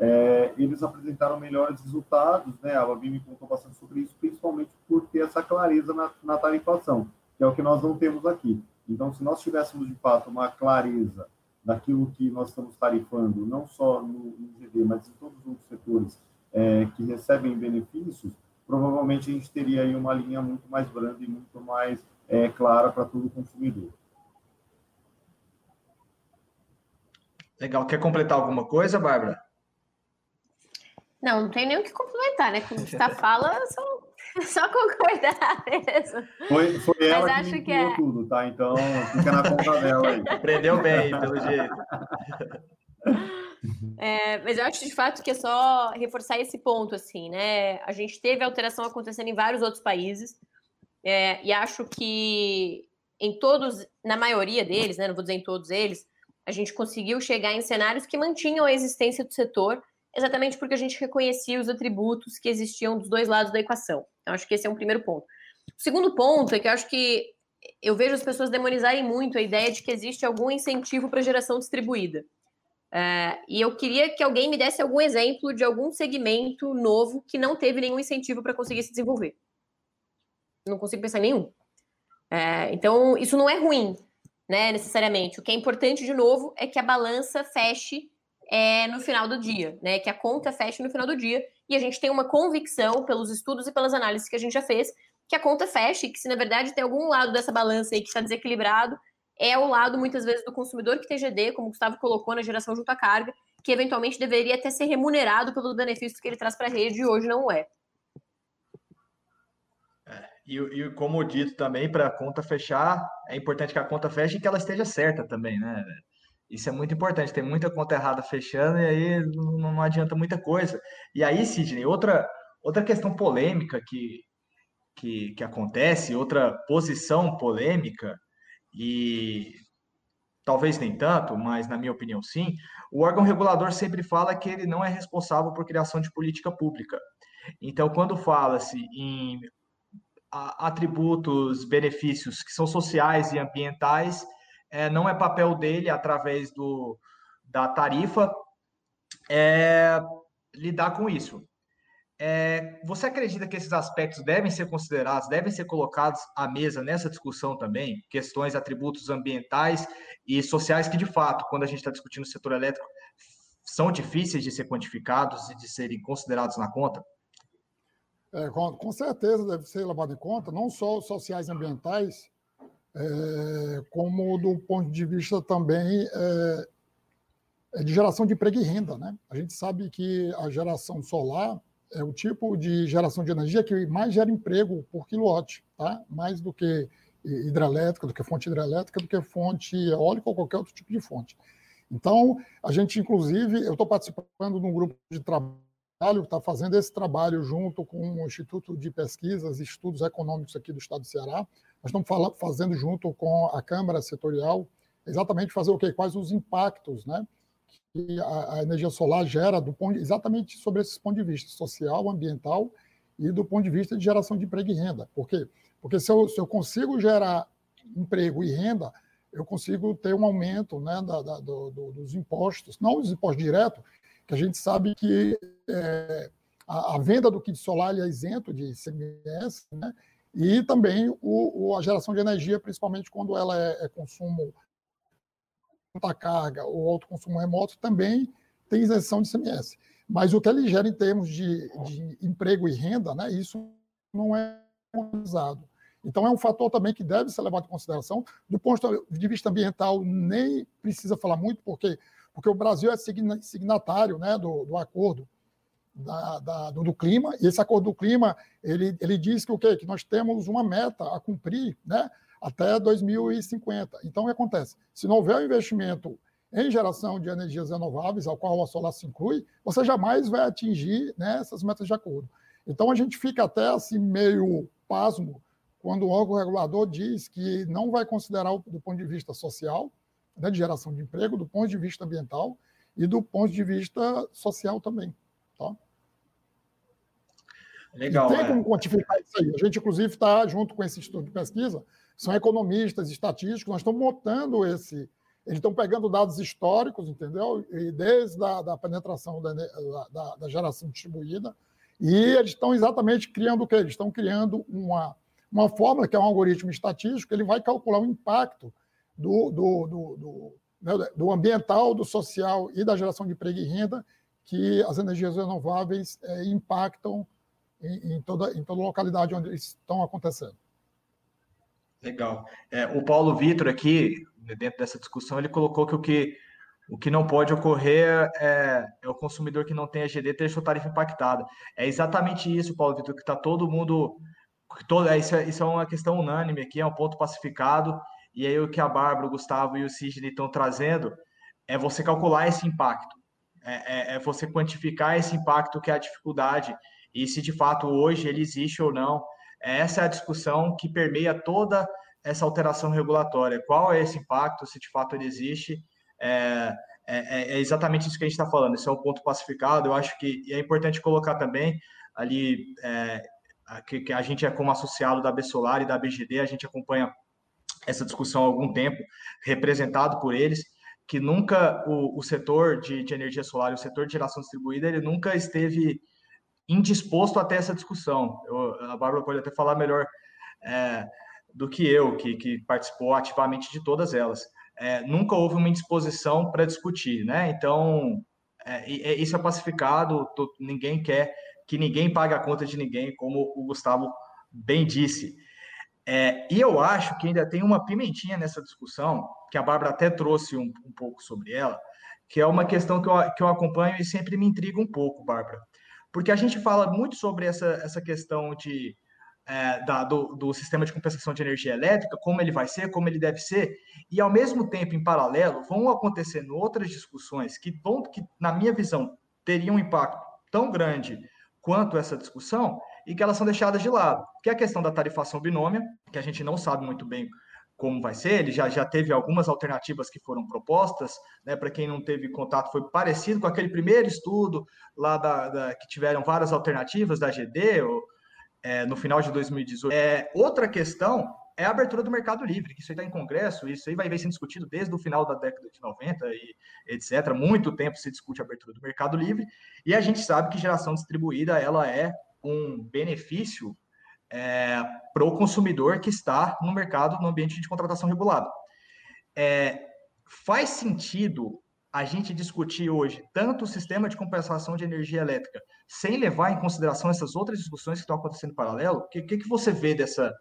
é, eles apresentaram melhores resultados, né? A Babi me contou bastante sobre isso, principalmente por ter essa clareza na, na tarifação, que é o que nós não temos aqui. Então, se nós tivéssemos, de fato, uma clareza daquilo que nós estamos tarifando, não só no, no GD, mas em todos os outros setores é, que recebem benefícios, provavelmente a gente teria aí uma linha muito mais branda e muito mais é, clara para todo consumidor. Legal. Quer completar alguma coisa, Bárbara? Não, não tem nem o que complementar, né? Como está fala, só, só concordar mesmo. Foi, foi ela Mas que acho que é... tudo, tá? Então, fica na conta dela aí. Aprendeu bem, pelo jeito. É, mas eu acho de fato que é só reforçar esse ponto, assim, né? A gente teve alteração acontecendo em vários outros países, é, e acho que em todos, na maioria deles, né? Não vou dizer em todos eles, a gente conseguiu chegar em cenários que mantinham a existência do setor, exatamente porque a gente reconhecia os atributos que existiam dos dois lados da equação. Então, acho que esse é um primeiro ponto. O segundo ponto é que eu acho que eu vejo as pessoas demonizarem muito a ideia de que existe algum incentivo para geração distribuída. É, e eu queria que alguém me desse algum exemplo de algum segmento novo que não teve nenhum incentivo para conseguir se desenvolver. Não consigo pensar em nenhum. É, então, isso não é ruim, né, necessariamente. O que é importante, de novo, é que a balança feche é, no final do dia, né? Que a conta feche no final do dia. E a gente tem uma convicção, pelos estudos e pelas análises que a gente já fez, que a conta feche, que se na verdade tem algum lado dessa balança aí que está desequilibrado, é o lado, muitas vezes, do consumidor que tem GD, como o Gustavo colocou na geração junto à carga, que eventualmente deveria até ser remunerado pelos benefícios que ele traz para a rede e hoje não é. é e, e, como dito também, para a conta fechar, é importante que a conta feche e que ela esteja certa também, né? Isso é muito importante. Tem muita conta errada fechando e aí não, não adianta muita coisa. E aí, Sidney, outra, outra questão polêmica que, que, que acontece, outra posição polêmica, e talvez nem tanto, mas na minha opinião sim, o órgão regulador sempre fala que ele não é responsável por criação de política pública. Então, quando fala-se em atributos, benefícios que são sociais e ambientais, é, não é papel dele, através do, da tarifa, é, lidar com isso. É, você acredita que esses aspectos devem ser considerados, devem ser colocados à mesa nessa discussão também? Questões, atributos ambientais e sociais que, de fato, quando a gente está discutindo o setor elétrico, são difíceis de ser quantificados e de serem considerados na conta? É, com, com, certeza deve ser levado em conta, não só os sociais ambientais, é, como do ponto de vista também é, é de geração de emprego e renda. Né? A gente sabe que a geração solar é o tipo de geração de energia que mais gera emprego por quilowatt, tá? mais do que hidrelétrica, do que fonte hidrelétrica, do que fonte eólica ou qualquer outro tipo de fonte. Então, a gente, inclusive, eu estou participando de um grupo de trabalho está fazendo esse trabalho junto com o Instituto de Pesquisas e Estudos Econômicos aqui do Estado do Ceará. Nós estamos falando, fazendo junto com a Câmara Setorial exatamente fazer o quê? Quais os impactos, né? que a, a energia solar gera do ponto, exatamente sobre esse ponto de vista social, ambiental e do ponto de vista de geração de emprego e renda. Por quê? Porque se eu, se eu consigo gerar emprego e renda, eu consigo ter um aumento né, da, da, do, do, dos impostos, não os impostos diretos, que a gente sabe que é, a, a, venda do kit solar é isento de ICMS, né, e também o, o, a geração de energia, principalmente quando ela é, é consumo alta carga ou alto consumo remoto, também tem isenção de ICMS. Mas o que ele gera em termos de, de emprego e renda, né, isso não é usado. Então, é um fator também que deve ser levado em consideração. Do ponto de vista ambiental, nem precisa falar muito, porque, porque o Brasil é signatário né, do, do acordo da, da, do, do, clima, e esse acordo do clima, ele, ele diz que o quê? Que nós temos uma meta a cumprir né, até 2050. Então, o que acontece? Se não houver investimento em geração de energias renováveis, ao qual a solar se inclui, você jamais vai atingir né, essas metas de acordo. Então, a gente fica até assim meio pasmo quando o órgão regulador diz que não vai considerar do ponto de vista social, né, de geração de emprego, do ponto de vista ambiental e do ponto de vista social também. Tá? Legal. E tem é. como quantificar isso aí. A gente, inclusive, está junto com esse instituto de pesquisa, são economistas, estatísticos, nós estamos montando esse. Eles estão pegando dados históricos, entendeu? E desde a da penetração da, da, da geração distribuída, e eles estão exatamente criando o quê? Eles estão criando uma, uma fórmula, que é um algoritmo estatístico, ele vai calcular o impacto do, do, do, do, né, do ambiental, do social e da geração de emprego e renda que as energias renováveis é, impactam em, em, toda, em toda localidade onde estão acontecendo. Legal. É, o Paulo Vitor aqui, dentro dessa discussão, ele colocou que o que, o que não pode ocorrer é, é o consumidor que não tem a GD ter sua tarifa impactada. É exatamente isso, Paulo Vitor, que está todo mundo. Todo, é, isso, é, isso é uma questão unânime aqui, é um ponto pacificado. E aí o que a Bárbara, o Gustavo e o Sidney estão trazendo é você calcular esse impacto. É, é, é, você quantificar esse impacto que é a dificuldade e se de fato hoje ele existe ou não. Essa é a discussão que permeia toda essa alteração regulatória. Qual é esse impacto, se de fato ele existe? É, é, é exatamente isso que a gente está falando. Esse é um ponto pacificado. Eu acho que é importante colocar também ali é, que, que, a gente é como associado da Bessolar e da BGD, a gente acompanha essa discussão há algum tempo, representado por eles que nunca o, o setor de, de, energia solar, o setor de geração distribuída, ele nunca esteve indisposto a ter essa discussão. Eu, a Bárbara pode até falar melhor é, do que eu, que, que, participou ativamente de todas elas. É, nunca houve uma indisposição para discutir, né? Então, é, isso é pacificado, tô, ninguém quer que ninguém pague a conta de ninguém, como o Gustavo bem disse. É, e eu acho que ainda tem uma pimentinha nessa discussão, que a Bárbara até trouxe um, um pouco sobre ela, que é uma questão que eu, que eu acompanho e sempre me intriga um pouco, Bárbara. Porque a gente fala muito sobre essa, essa questão de, é, da, do, do, sistema de compensação de energia elétrica, como ele vai ser, como ele deve ser, e ao mesmo tempo, em paralelo, vão acontecendo outras discussões que, vão, que na minha visão, teriam um impacto tão grande quanto essa discussão, e que elas são deixadas de lado, que é a questão da tarifação binômia, que a gente não sabe muito bem como vai ser, ele já, já teve algumas alternativas que foram propostas, né, para quem não teve contato, foi parecido com aquele primeiro estudo lá da, da que tiveram várias alternativas da GD, ou, é, no final de 2018. É, outra questão é a abertura do mercado livre, que isso aí está em congresso, isso aí vai vir sendo discutido desde o final da década de 90 e etc. Muito tempo se discute a abertura do mercado livre, e a gente sabe que geração distribuída ela é um benefício é, para o consumidor que está no mercado, no ambiente de contratação regulado. É, faz sentido a gente discutir hoje tanto o sistema de compensação de energia elétrica sem levar em consideração essas outras discussões que estão acontecendo em paralelo? O que, que, você vê dessa,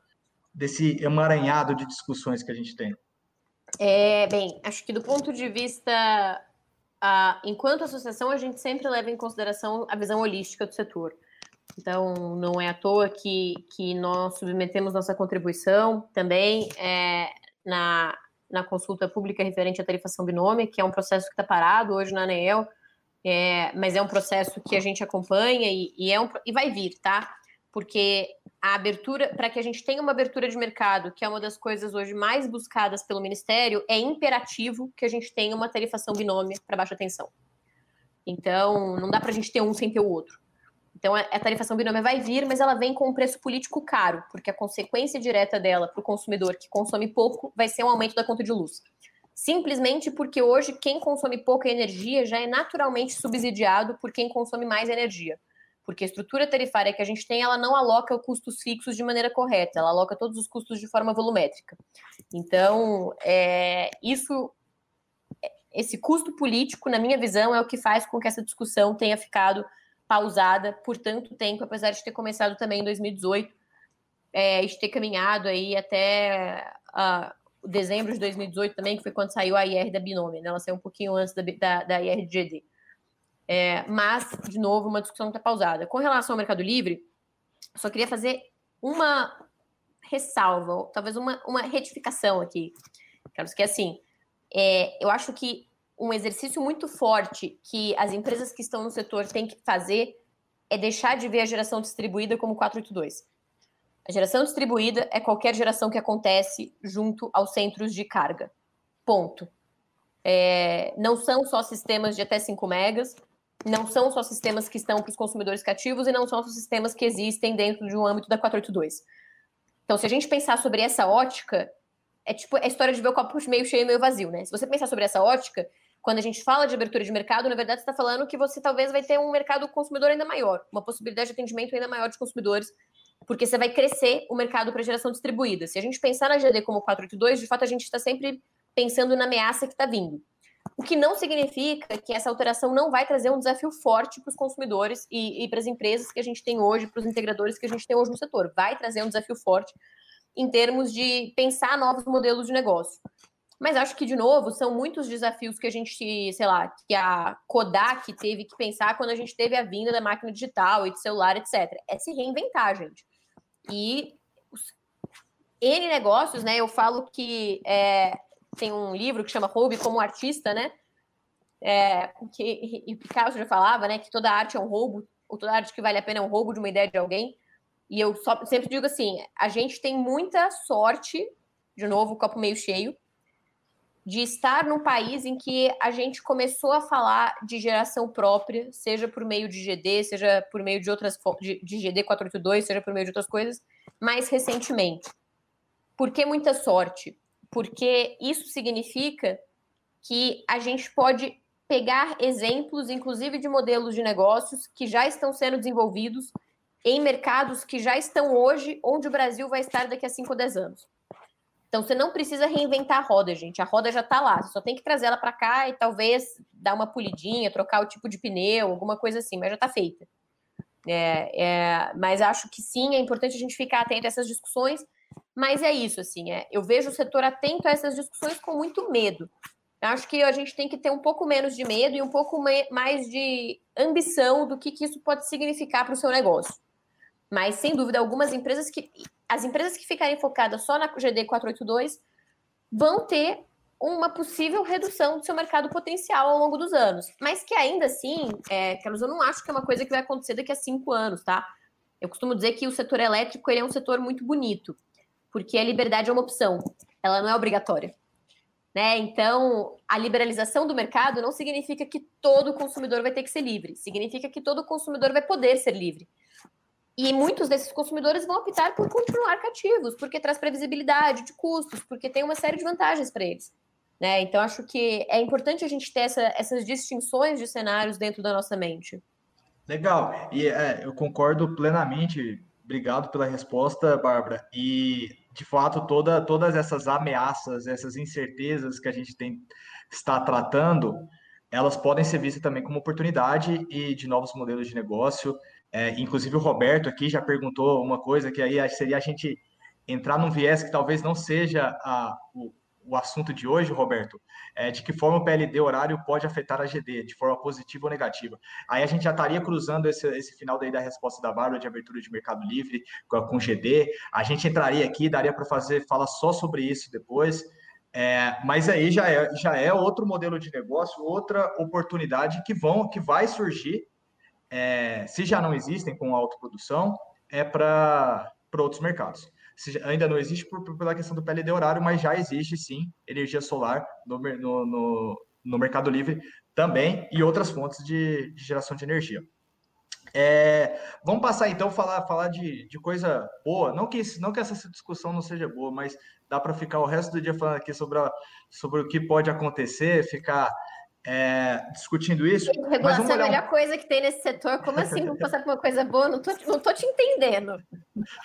desse emaranhado de discussões que a gente tem? É, bem, acho que do ponto de vista, uh, enquanto associação, a gente sempre leva em consideração a visão holística do setor. Então, não é à toa que, que nós submetemos nossa contribuição também é, na, na consulta pública referente à tarifação binômia, que é um processo que está parado hoje na ANEEL, é, mas é um processo que a gente acompanha e, e, é um, e vai vir, tá? Porque a abertura, para que a gente tenha uma abertura de mercado, que é uma das coisas hoje mais buscadas pelo Ministério, é imperativo que a gente tenha uma tarifação binômia para baixa tensão. Então, não dá para a gente ter um sem ter o outro. Então, a tarifação binômia vai vir, mas ela vem com um preço político caro, porque a consequência direta dela para o consumidor que consome pouco vai ser um aumento da conta de luz. Simplesmente porque hoje quem consome pouca energia já é naturalmente subsidiado por quem consome mais energia. porque a estrutura tarifária que a gente tem, ela não aloca custos fixos de maneira correta, ela aloca todos os custos de forma volumétrica. Então, é, isso, esse custo político, na minha visão, é o que faz com que essa discussão tenha ficado pausada por tanto tempo, apesar de ter começado também em 2018, é, de ter caminhado aí até uh, dezembro de 2018 também, que foi quando saiu a IR da Binômio, né? ela saiu um pouquinho antes da, da, da IR de GD. É, mas, de novo, uma discussão está pausada. Com relação ao Mercado Livre, só queria fazer uma ressalva, talvez uma, uma retificação aqui, Carlos, que é assim, é, eu acho que um exercício muito forte que as empresas que estão no setor têm que fazer é deixar de ver a geração distribuída como 482. A geração distribuída é qualquer geração que acontece junto aos centros de carga. Ponto. É, não são só sistemas de até 5 megas, não são só sistemas que estão para os consumidores cativos e não são só sistemas que existem dentro de um âmbito da 482. Então, se a gente pensar sobre essa ótica, é tipo a história de ver o copo meio cheio e meio vazio, né? Se você pensar sobre essa ótica, quando a gente fala de abertura de mercado, na verdade, você está falando que você talvez vai ter um mercado consumidor ainda maior, uma possibilidade de atendimento ainda maior de consumidores porque você vai crescer o mercado para geração distribuída. Se a gente pensar na GD como 482, de fato a gente está sempre pensando na ameaça que está vindo. O que não significa que essa alteração não vai trazer um desafio forte para os consumidores e, e para as empresas que a gente tem hoje, para os integradores que a gente tem hoje no setor. Vai trazer um desafio forte em termos de pensar novos modelos de negócio. Mas acho que, de novo, são muitos desafios que a gente, sei lá, que a Kodak teve que pensar quando a gente teve a vinda da máquina digital e de celular, etc. É se reinventar, gente. E N negócios, né? Eu falo que é, tem um livro que chama Roube como Artista, né? É, que, e Picasso já falava, né? Que toda arte é um roubo, ou toda arte que vale a pena é um roubo de uma ideia de alguém. E eu só, sempre digo assim: a gente tem muita sorte, de novo, copo meio cheio, de estar num país em que a gente começou a falar de geração própria, seja por meio de GD, seja por meio de outras de, de GD 482, seja por meio de outras coisas, mais recentemente. Por que muita sorte? Porque isso significa que a gente pode pegar exemplos, inclusive de modelos de negócios que já estão sendo desenvolvidos em mercados que já estão hoje onde o Brasil vai estar daqui a 5 ou 10 anos. Então você não precisa reinventar a roda, gente. A roda já está lá. Você só tem que trazer ela para cá e talvez dar uma polidinha, trocar o tipo de pneu, alguma coisa assim, mas já está feita. É, é, mas acho que sim, é importante a gente ficar atento a essas discussões. Mas é isso, assim, é, eu vejo o setor atento a essas discussões com muito medo. Eu acho que a gente tem que ter um pouco menos de medo e um pouco mais de ambição do que, que isso pode significar para o seu negócio. Mas, sem dúvida, algumas empresas que. As empresas que ficarem focadas só na GD 482 vão ter uma possível redução do seu mercado potencial ao longo dos anos. Mas que ainda assim, é, Carlos, eu não acho que é uma coisa que vai acontecer daqui a cinco anos, tá? Eu costumo dizer que o setor elétrico ele é um setor muito bonito, porque a liberdade é uma opção, ela não é obrigatória. Né? Então, a liberalização do mercado não significa que todo consumidor vai ter que ser livre, significa que todo consumidor vai poder ser livre. E muitos desses consumidores vão optar por continuar cativos, porque traz previsibilidade de custos, porque tem uma série de vantagens para eles. Né? Então, acho que é importante a gente ter essa, essas distinções de cenários dentro da nossa mente. Legal, e é, eu concordo plenamente. Obrigado pela resposta, Bárbara. E, de fato, toda, todas essas ameaças, essas incertezas que a gente tem, está tratando, elas podem ser vistas também como oportunidade e de novos modelos de negócio. É, inclusive o Roberto aqui já perguntou uma coisa que aí seria a gente entrar num viés que talvez não seja a, o, o assunto de hoje, Roberto, é de que forma o PLD horário pode afetar a GD, de forma positiva ou negativa. Aí a gente já estaria cruzando esse, esse final daí da resposta da Bárbara de abertura de mercado livre com, com GD. A gente entraria aqui, daria para fazer fala só sobre isso depois. É, mas aí já é, já é outro modelo de negócio, outra oportunidade que vão que vai surgir é, se já não existem com autoprodução, é para outros mercados. Se, ainda não existe por, por, pela questão do PLD horário, mas já existe sim energia solar no, no, no, no mercado livre também e outras fontes de, de geração de energia. É, vamos passar então falar, falar de, de coisa boa. Não que, não que essa discussão não seja boa, mas dá para ficar o resto do dia falando aqui sobre, a, sobre o que pode acontecer, ficar é, discutindo isso. Regulação é a melhor coisa que tem nesse setor. Como assim não passar por uma coisa boa? Não tô, não tô te entendendo.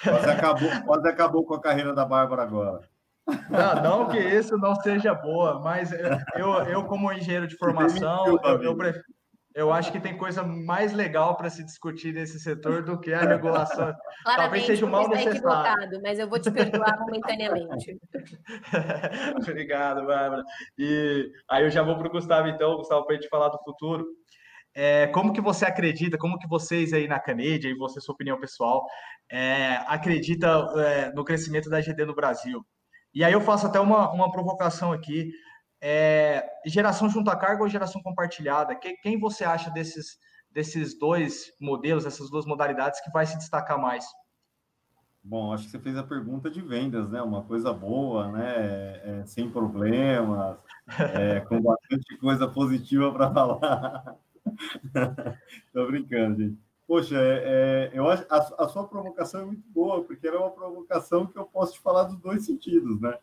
Quase acabou, quase acabou com a carreira da Bárbara agora. Não, não que isso não seja boa, mas eu, eu como engenheiro de formação, eu, eu, prefiro, eu acho que tem coisa mais legal para se discutir nesse setor do que a regulação. Claramente, Talvez seja um mal necessário. mas eu vou te perdoar momentaneamente. Obrigado, Bárbara. E aí eu já vou para o Gustavo, então, Gustavo, para a gente falar do futuro. É, como que você acredita, como que vocês aí na Canedia, e você, sua opinião pessoal, é, acredita é, no crescimento da GD no Brasil? E aí eu faço até uma, uma provocação aqui. É, geração junto à carga ou geração compartilhada? Quem, quem você acha desses, desses dois modelos, essas duas modalidades, que vai se destacar mais? Bom, acho que você fez a pergunta de vendas, né? Uma coisa boa, né? É, sem problemas, é, com bastante coisa positiva para falar. Tô brincando, gente. Poxa, é, é, eu acho a, a, sua provocação é muito boa, porque ela é uma provocação que eu posso te falar dos dois sentidos, né?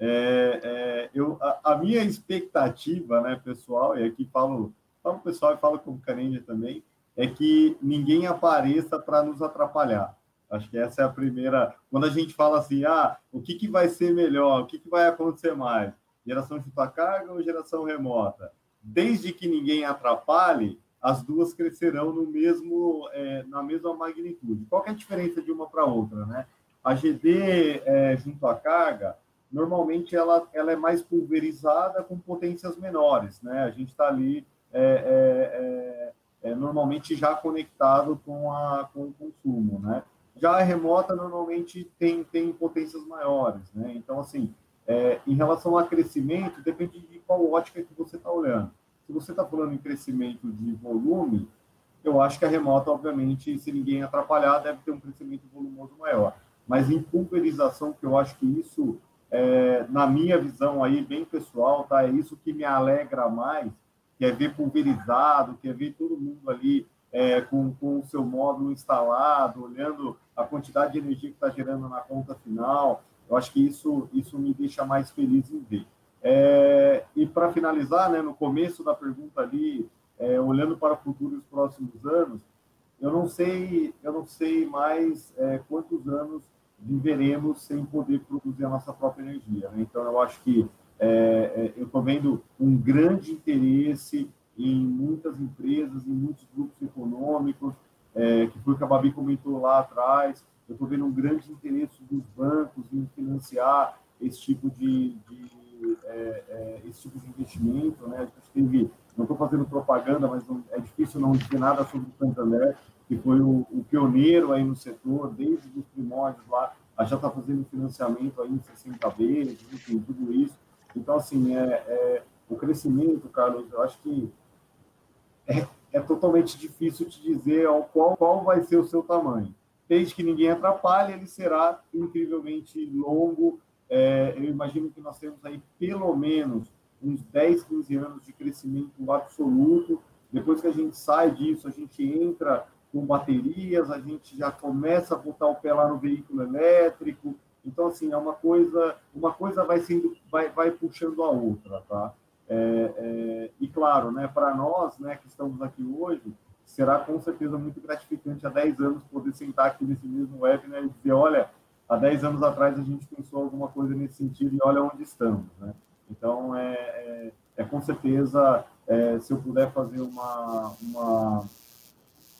É, é, eu, a, a, minha expectativa, né, pessoal, e aqui falo, falo pessoal e falo como Canência também, é que ninguém apareça para nos atrapalhar. Acho que essa é a primeira. Quando a gente fala assim, ah, o que, que vai ser melhor, o que, que vai acontecer mais? Geração de carga ou geração remota? Desde que ninguém atrapalhe, as duas crescerão no mesmo, é, na mesma magnitude. Qual é a diferença de uma para outra, né? A GD é, junto à carga, normalmente ela, ela é mais pulverizada com potências menores, né? A gente está ali é, é, é, é, normalmente já conectado com, a, com o consumo, né? Já a remota normalmente tem, tem potências maiores, né? Então, assim, é, em relação a crescimento, depende de qual ótica que você está olhando. Se você está falando em crescimento de volume, eu acho que a remota, obviamente, se ninguém atrapalhar, deve ter um crescimento volumoso maior. Mas em pulverização, que eu acho que isso é, na minha visão aí, bem pessoal, tá? É isso que me alegra mais, que é ver pulverizado, que é ver todo mundo ali é, com, com o seu módulo instalado, olhando a quantidade de energia que está gerando na conta final. Eu acho que isso, isso me deixa mais feliz em ver. É, e para finalizar, né, no começo da pergunta ali, é, olhando para o futuro dos próximos anos, eu não sei, eu não sei mais é, quantos anos viveremos sem poder produzir a nossa própria energia. Né? Então, eu acho que é, é, eu estou vendo um grande interesse em muitas empresas, em muitos grupos econômicos, é, que foi o que a Babi comentou lá atrás. Eu estou vendo um grande interesse dos bancos em financiar esse tipo de, de é, é, esse tipo de investimento. Né? A gente teve, não estou fazendo propaganda, mas não, é difícil não dizer nada sobre o Santander, que foi o, o, pioneiro aí no setor, desde os primórdios lá, já está fazendo financiamento aí em 60 vezes, enfim, tudo isso. Então, assim, é, é, o crescimento, Carlos, eu acho que é, é totalmente difícil te dizer qual, qual vai ser o seu tamanho. Desde que ninguém atrapalhe, ele será incrivelmente longo. É, eu imagino que nós temos aí pelo menos uns 10, 15 anos de crescimento absoluto. Depois que a gente sai disso, a gente entra com baterias, a gente já começa a botar o pé lá no veículo elétrico. Então, assim, é uma coisa, uma coisa vai sendo, vai, vai puxando a outra, tá? É, é, e claro, né, para nós, né, que estamos aqui hoje, será com certeza muito gratificante há 10 anos poder sentar aqui nesse mesmo webinar e dizer, olha, há 10 anos atrás a gente pensou alguma coisa nesse sentido e olha onde estamos, né? Então, é, é, é com certeza, é, se eu puder fazer uma, uma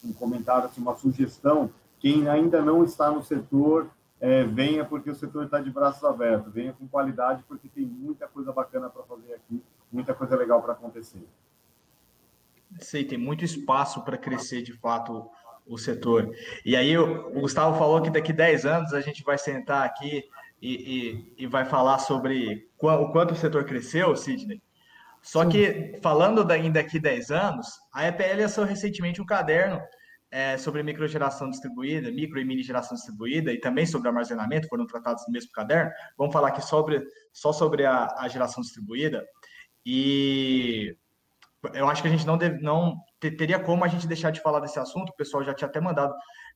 um comentário, assim, uma sugestão, quem ainda não está no setor, é, venha porque o setor está de braços abertos, venha com qualidade porque tem muita coisa bacana para fazer aqui, muita coisa legal para acontecer. Sei, tem muito espaço para crescer de fato o setor. E aí o, Gustavo falou que daqui 10 anos a gente vai sentar aqui e, e, e vai falar sobre o quanto o setor cresceu, Sidney. Só Sim. que, falando ainda daqui 10 anos, a EPL lançou recentemente um caderno é, sobre microgeração distribuída, micro e mini geração distribuída, e também sobre armazenamento, foram tratados no mesmo caderno. Vamos falar aqui sobre, só sobre a, a geração distribuída. E eu acho que a gente não, deve, não teria como a gente deixar de falar desse assunto, o pessoal já tinha até mandado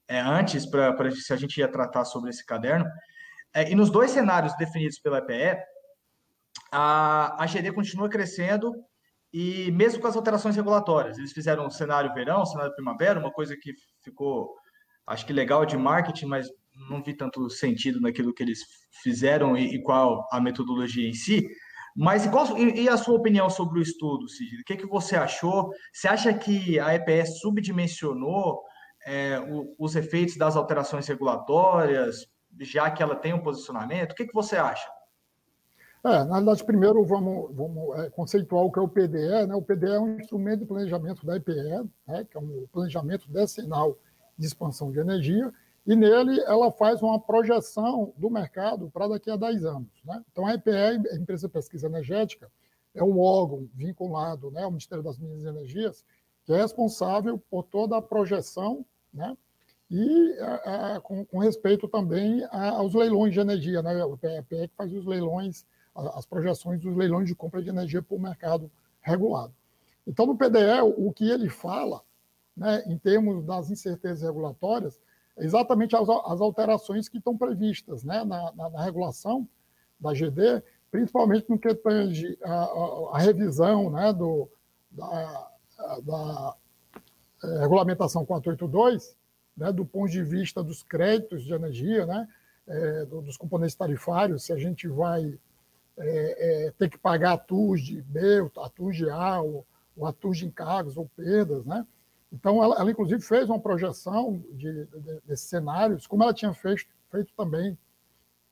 é, antes para se a gente ia tratar sobre esse caderno. É, e nos dois cenários definidos pela EPE, a, a GD continua crescendo e mesmo com as alterações regulatórias. Eles fizeram um cenário verão, cenário primavera, uma coisa que ficou, acho que legal de marketing, mas não vi tanto sentido naquilo que eles fizeram e, e qual a metodologia em si. Mas e, e, a sua opinião sobre o estudo, Cid? O que, que você achou? Você acha que a EPS subdimensionou é, o, os efeitos das alterações regulatórias, já que ela tem um posicionamento? O que, que você acha? É, na verdade, primeiro vamos, vamos é, conceituar o que é o PDE. Né? O PDE é um instrumento de planejamento da EPE, né? que é um planejamento decenal de expansão de energia, e nele ela faz uma projeção do mercado para daqui a 10 anos. Né? Então, a EPE, a Empresa de Pesquisa Energética, é um órgão vinculado né, ao Ministério das Minas e Energias, que é responsável por toda a projeção né, e a, a, com, com, respeito também a, aos leilões de energia. Né? O EPE que faz os leilões, as projeções dos leilões de compra de energia o mercado regulado. Então, no PDE, o que ele fala, né, em termos das incertezas regulatórias, exatamente as, as alterações que estão previstas né, na, na, na, regulação da GD, principalmente no que tange a, a, a revisão né, do, da, da é, regulamentação 482, né, do ponto de vista dos créditos de energia, né, é, do, dos componentes tarifários, se a gente vai é, é ter que pagar a TUS B, a TUS A, ou, ou a TUS de encargos ou perdas, né? Então, ela, ela, inclusive fez uma projeção de, de, desses cenários, como ela tinha feito, feito também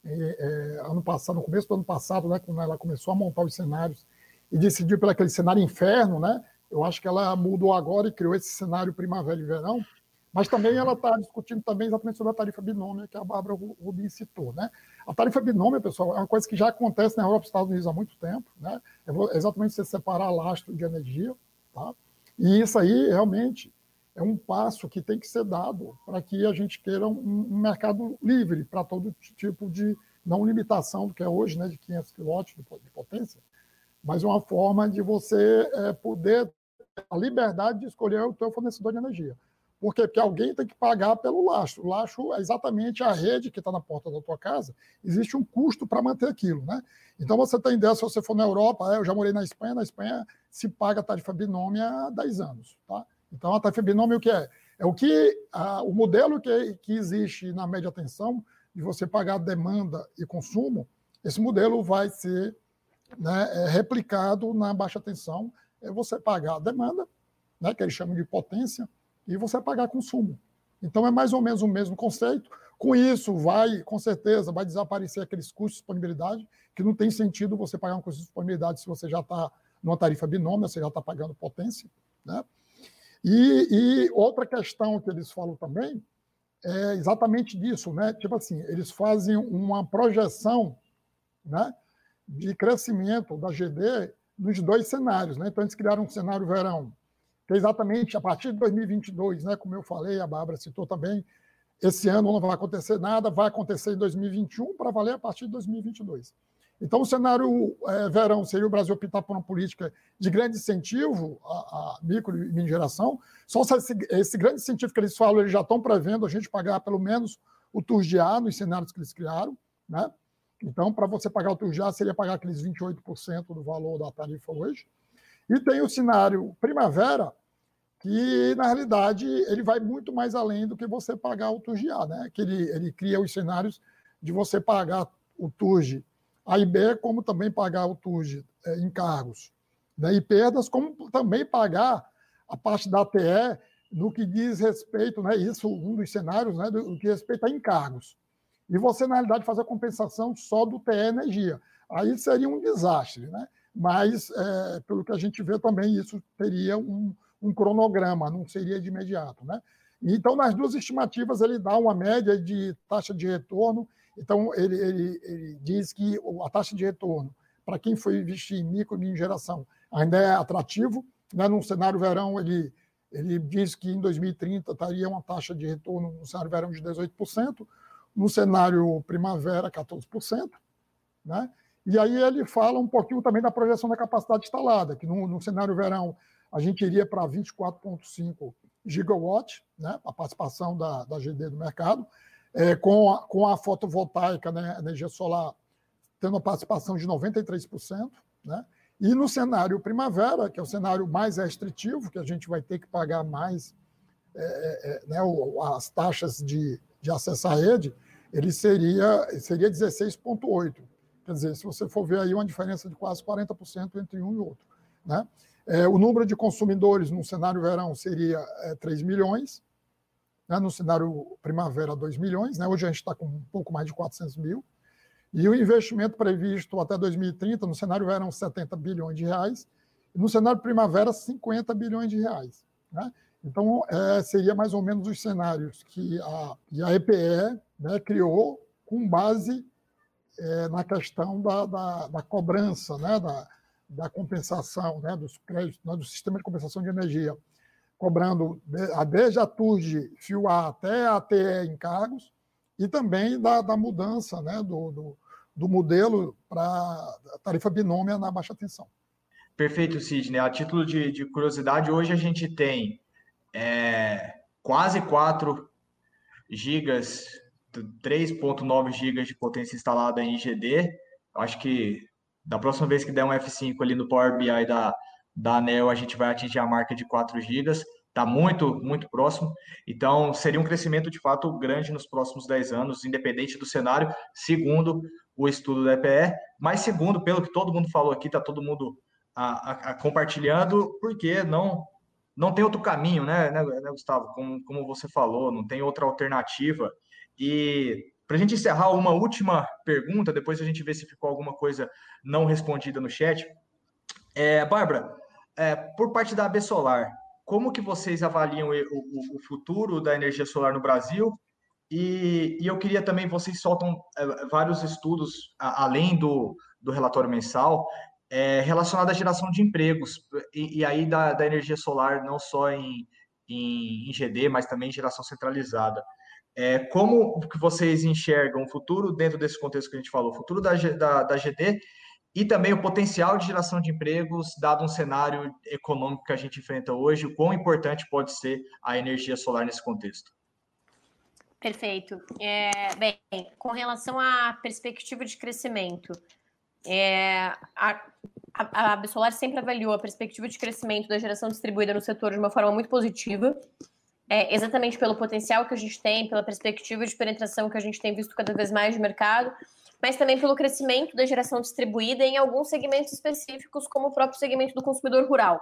é, ano passado, no começo do ano passado, né, quando ela começou a montar os cenários e decidiu pelo aquele cenário inferno, né? Eu acho que ela mudou agora e criou esse cenário primavera e verão, mas também ela está discutindo também exatamente sobre a tarifa binômia que a Bárbara Rubin citou, né? A tarifa binômia, pessoal, é uma coisa que já acontece na Europa e Estados Unidos há muito tempo, né? É exatamente você separar lastro de energia, tá? E isso aí realmente é um passo que tem que ser dado para que a gente queira um, um mercado livre para todo tipo de, não limitação do que é hoje, né, de 500 kW de, potência, mas uma forma de você é, poder a liberdade de escolher o seu fornecedor de energia. Por quê? Porque alguém tem que pagar pelo lastro. O lastro é exatamente a rede que está na porta da tua casa. Existe um custo para manter aquilo, né? Então você tem ideia, se você for na Europa, eu já morei na Espanha, na Espanha se paga a tarifa binômia há 10 anos, tá? Então a tarifa binômio o que é? É o que a, o modelo que, que existe na média tensão de você pagar demanda e consumo, esse modelo vai ser né, é replicado na baixa tensão, é você pagar a demanda, né, que eles chamam de potência, e você pagar consumo. Então é mais ou menos o mesmo conceito. Com isso, vai, com certeza, vai desaparecer aqueles custos de disponibilidade, que não tem sentido você pagar um custo de disponibilidade se você já está numa tarifa binômia, você já está pagando potência. Né? E, e, outra questão que eles falam também é exatamente disso, né? Tipo assim, eles fazem uma projeção, né, de crescimento da GD nos dois cenários, né? Então eles criaram um cenário verão que é exatamente a partir de 2022, né? Como eu falei, a Bárbara citou também, esse ano não vai acontecer nada, vai acontecer em 2021 para valer a partir de 2022. Então, o cenário é, verão seria o Brasil optar por uma política de grande incentivo à, à micro e mini geração. Só se esse, esse, grande incentivo que eles falam, eles já estão prevendo a gente pagar pelo menos o TUR de A nos cenários que eles criaram. Né? Então, para você pagar o TUR de A, seria pagar aqueles 28% do valor da tarifa hoje. E tem o cenário primavera, que, na realidade, ele vai muito mais além do que você pagar o TURG A, né? que ele, ele cria os cenários de você pagar o TURG a IBE, como também pagar o TURG é, encargos né, e perdas, como também pagar a parte da ATE no que diz respeito, né, isso um dos cenários, né, do, que respeita a encargos. E você, na realidade, fazer a compensação só do TE Energia. Aí seria um desastre, né? Mas, é, pelo que a gente vê também, isso teria um, um cronograma, não seria de imediato. Né? Então, nas duas estimativas, ele dá uma média de taxa de retorno então, ele, ele, ele diz que a taxa de retorno para quem foi investir em micro e geração ainda é atrativo. Né? No cenário verão, ele, ele diz que em 2030 estaria uma taxa de retorno no cenário verão de 18%, no cenário primavera, 14%. Né? E aí ele fala um pouquinho também da projeção da capacidade instalada, que no, no cenário verão a gente iria para 24,5 gigawatts, né, a participação da, da GD do mercado, é, com, a, com a fotovoltaica, né, energia solar, tendo uma participação de 93%, né? E no cenário primavera, que é o cenário mais restritivo, que a gente vai ter que pagar mais é, é, é né, as taxas de, de acesso à rede, ele seria, seria 16,8. Quer dizer, se você for ver aí uma diferença de quase 40% entre um e outro. Né? É, o número de consumidores no cenário verão seria é, 3 milhões, né? no cenário primavera, 2 milhões. Né? Hoje a gente está com um pouco mais de 400 mil. E o investimento previsto até 2030, no cenário verão, 70 bilhões de reais, e no cenário primavera, 50 bilhões de reais. Né? Então, é, seria mais ou menos os cenários que a, que a EPE né, criou com base é, na questão da, da, da cobrança, né, da, da compensação né, dos créditos, né, do sistema de compensação de energia, cobrando desde a TURG Fio A até a TE encargos, e também da, da mudança né, do, do, do modelo para tarifa binômia na baixa tensão. Perfeito, Sidney. A título de, de curiosidade, hoje a gente tem é, quase 4 gigas, 3.9 gigas de potência instalada em IGD. Acho que da próxima vez que der um F5 ali no Power BI da, da ANEL, a gente vai atingir a marca de 4 gigas. Está muito, muito próximo. Então, seria um crescimento de fato grande nos próximos 10 anos, independente do cenário, segundo o estudo da EPE, mas segundo, pelo que todo mundo falou aqui, está todo mundo a, a, a compartilhando, porque não não tem outro caminho, né, né, né Gustavo? Como, como você falou, não tem outra alternativa. E para a gente encerrar, uma última pergunta, depois a gente vê se ficou alguma coisa não respondida no chat. É, Bárbara, é, por parte da AB Solar, como que vocês avaliam o, o, o futuro da energia solar no Brasil e, e eu queria também, vocês soltam é, vários estudos, a, além do, do relatório mensal, é, relacionado à geração de empregos, e, e aí da, da, energia solar, não só em, em, em, GD, mas também em geração centralizada. É, como que vocês enxergam o futuro dentro desse contexto que a gente falou, o futuro da, da, da GD e também o potencial de geração de empregos, dado um cenário econômico que a gente enfrenta hoje, o quão importante pode ser a energia solar nesse contexto? Perfeito. É, bem, com relação à perspectiva de crescimento, é, a, a, a Solar sempre avaliou a perspectiva de crescimento da geração distribuída no setor de uma forma muito positiva, é, exatamente pelo potencial que a gente tem, pela perspectiva de penetração que a gente tem visto cada vez mais de mercado, mas também pelo crescimento da geração distribuída em alguns segmentos específicos, como o próprio segmento do consumidor rural.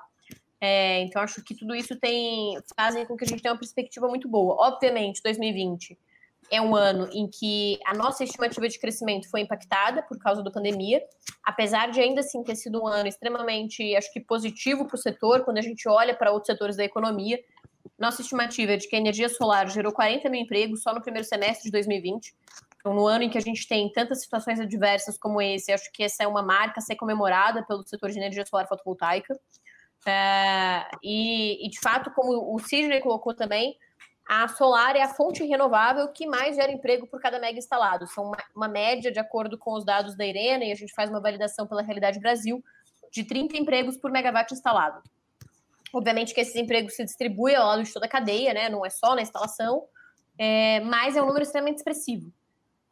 É, então, acho que tudo isso tem fazem com que a gente tenha uma perspectiva muito boa. Obviamente, 2020 é um ano em que a nossa estimativa de crescimento foi impactada por causa da pandemia, apesar de ainda assim ter sido um ano extremamente, acho que positivo para o setor, quando a gente olha para outros setores da economia. Nossa estimativa é de que a energia solar gerou 40 mil empregos só no primeiro semestre de 2020. Então, no ano em que a gente tem tantas situações adversas como esse, acho que essa é uma marca a ser comemorada pelo setor de energia solar fotovoltaica. É, e, e, de fato, como o Sidney colocou também, a solar é a fonte renovável que mais gera emprego por cada mega instalado. São uma, uma, média, de acordo com os dados da Irena, e a gente faz uma validação pela Realidade Brasil, de 30 empregos por megawatt instalado. Obviamente que esses empregos se distribuem ao lado de toda a cadeia, né? não é só na instalação, é, mas é um número extremamente expressivo.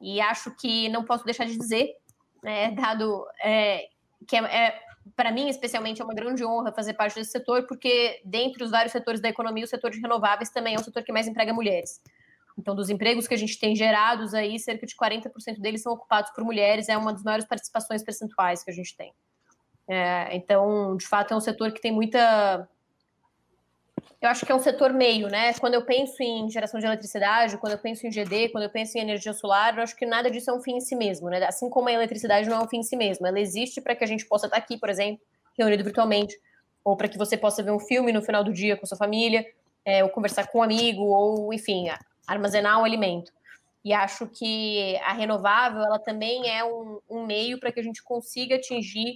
E acho que não posso deixar de dizer, né, dado é, que é, é para mim, especialmente, é uma grande honra fazer parte desse setor, porque dentre os vários setores da economia, o setor de renováveis também é o setor que mais emprega mulheres. Então, dos empregos que a gente tem gerados aí, cerca de 40% deles são ocupados por mulheres, é uma das maiores participações percentuais que a gente tem. É, então, de fato, é um setor que tem muita eu acho que é um setor meio, né? Quando eu penso em geração de eletricidade, quando eu penso em GD, quando eu penso em energia solar, eu acho que nada disso é um fim em si mesmo, né? Assim como a eletricidade não é um fim em si mesmo, ela existe para que a gente possa estar aqui, por exemplo, reunido virtualmente, ou para que você possa ver um filme no final do dia com sua família, é, ou conversar com um amigo, ou, enfim, armazenar um alimento. E acho que a renovável, ela também é um, um meio para que a gente consiga atingir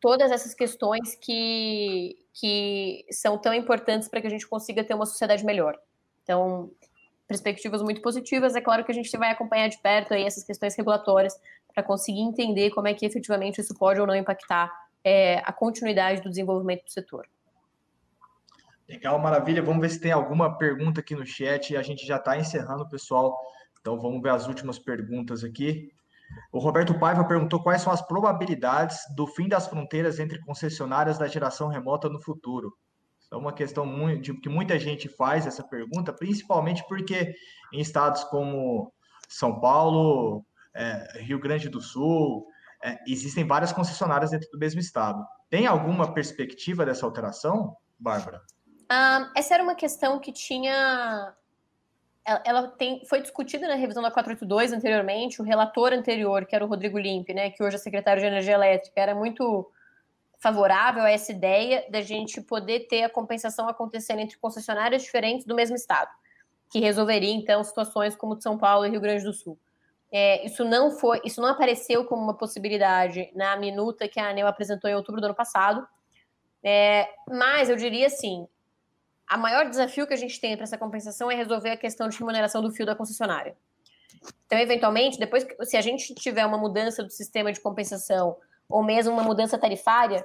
todas essas questões que, que são tão importantes para que a gente consiga ter uma sociedade melhor. Então, perspectivas muito positivas. É claro que a gente vai acompanhar de perto aí essas questões regulatórias para conseguir entender como é que efetivamente isso pode ou não impactar é, a continuidade do desenvolvimento do setor. Legal, maravilha. Vamos ver se tem alguma pergunta aqui no chat. A gente já está encerrando, pessoal. Então vamos ver as últimas perguntas aqui. O Roberto Paiva perguntou quais são as probabilidades do fim das fronteiras entre concessionárias da geração remota no futuro. É uma questão muito, que muita gente faz essa pergunta, principalmente porque em estados como São Paulo, é, Rio Grande do Sul, é, existem várias concessionárias dentro do mesmo estado. Tem alguma perspectiva dessa alteração, Bárbara? Um, essa era uma questão que tinha. Ela, ela, tem, foi discutida na revisão da 482 anteriormente. O relator anterior, que era o Rodrigo Limpe, né, que hoje é secretário de Energia Elétrica, era muito favorável a essa ideia da gente poder ter a compensação acontecendo entre concessionárias diferentes do mesmo estado, que resolveria então situações como de São Paulo e Rio Grande do Sul. É, isso não foi, isso não apareceu como uma possibilidade na minuta que a ANEL apresentou em outubro do ano passado. É, mas eu diria assim, a maior desafio que a gente tem para essa compensação é resolver a questão de remuneração do fio da concessionária. Então, eventualmente, depois, se a gente tiver uma mudança do sistema de compensação ou mesmo uma mudança tarifária,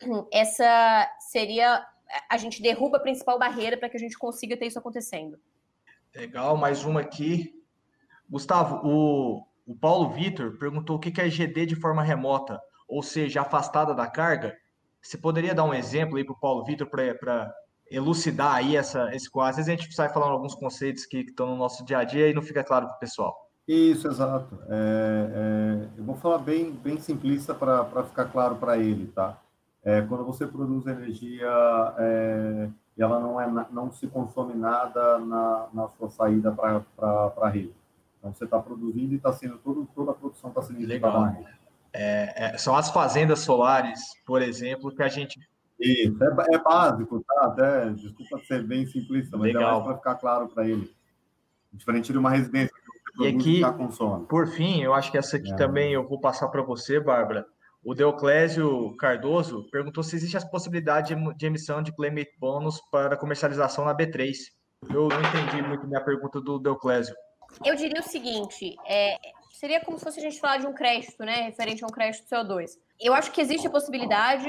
essa seria a gente derruba a principal barreira para que a gente consiga ter isso acontecendo. Legal, mais uma aqui. Gustavo, o, o Paulo Vitor perguntou o que é GD de forma remota, ou seja, afastada da carga. Você poderia dar um exemplo aí para o Paulo Vitor para elucidar aí essa, esse quadro? Às vezes a gente sai falando alguns conceitos que estão no nosso dia a dia e não fica claro para o pessoal. Isso, exato. É, é, eu vou falar bem, bem simplista para ficar claro para ele, tá? É, quando você produz energia, é, ela não, é, não se consome nada na, na sua saída para a rede. Então, você está produzindo e está sendo, todo, toda a produção está sendo Legal. na rede. É, é, são as fazendas solares, por exemplo, que a gente... Isso, é, é básico, tá? Até, desculpa ser bem simplista, mas Legal. é mais para ficar claro para ele. Diferente de uma residência e aqui, por fim, eu acho que essa aqui é. também eu vou passar para você, Bárbara. O Deoclésio Cardoso perguntou se existe a possibilidade de emissão de Climate Bonus para comercialização na B3. Eu não entendi muito minha pergunta do Deoclésio. Eu diria o seguinte: é, seria como se fosse a gente falar de um crédito, né? Referente a um crédito CO2. Eu acho que existe a possibilidade.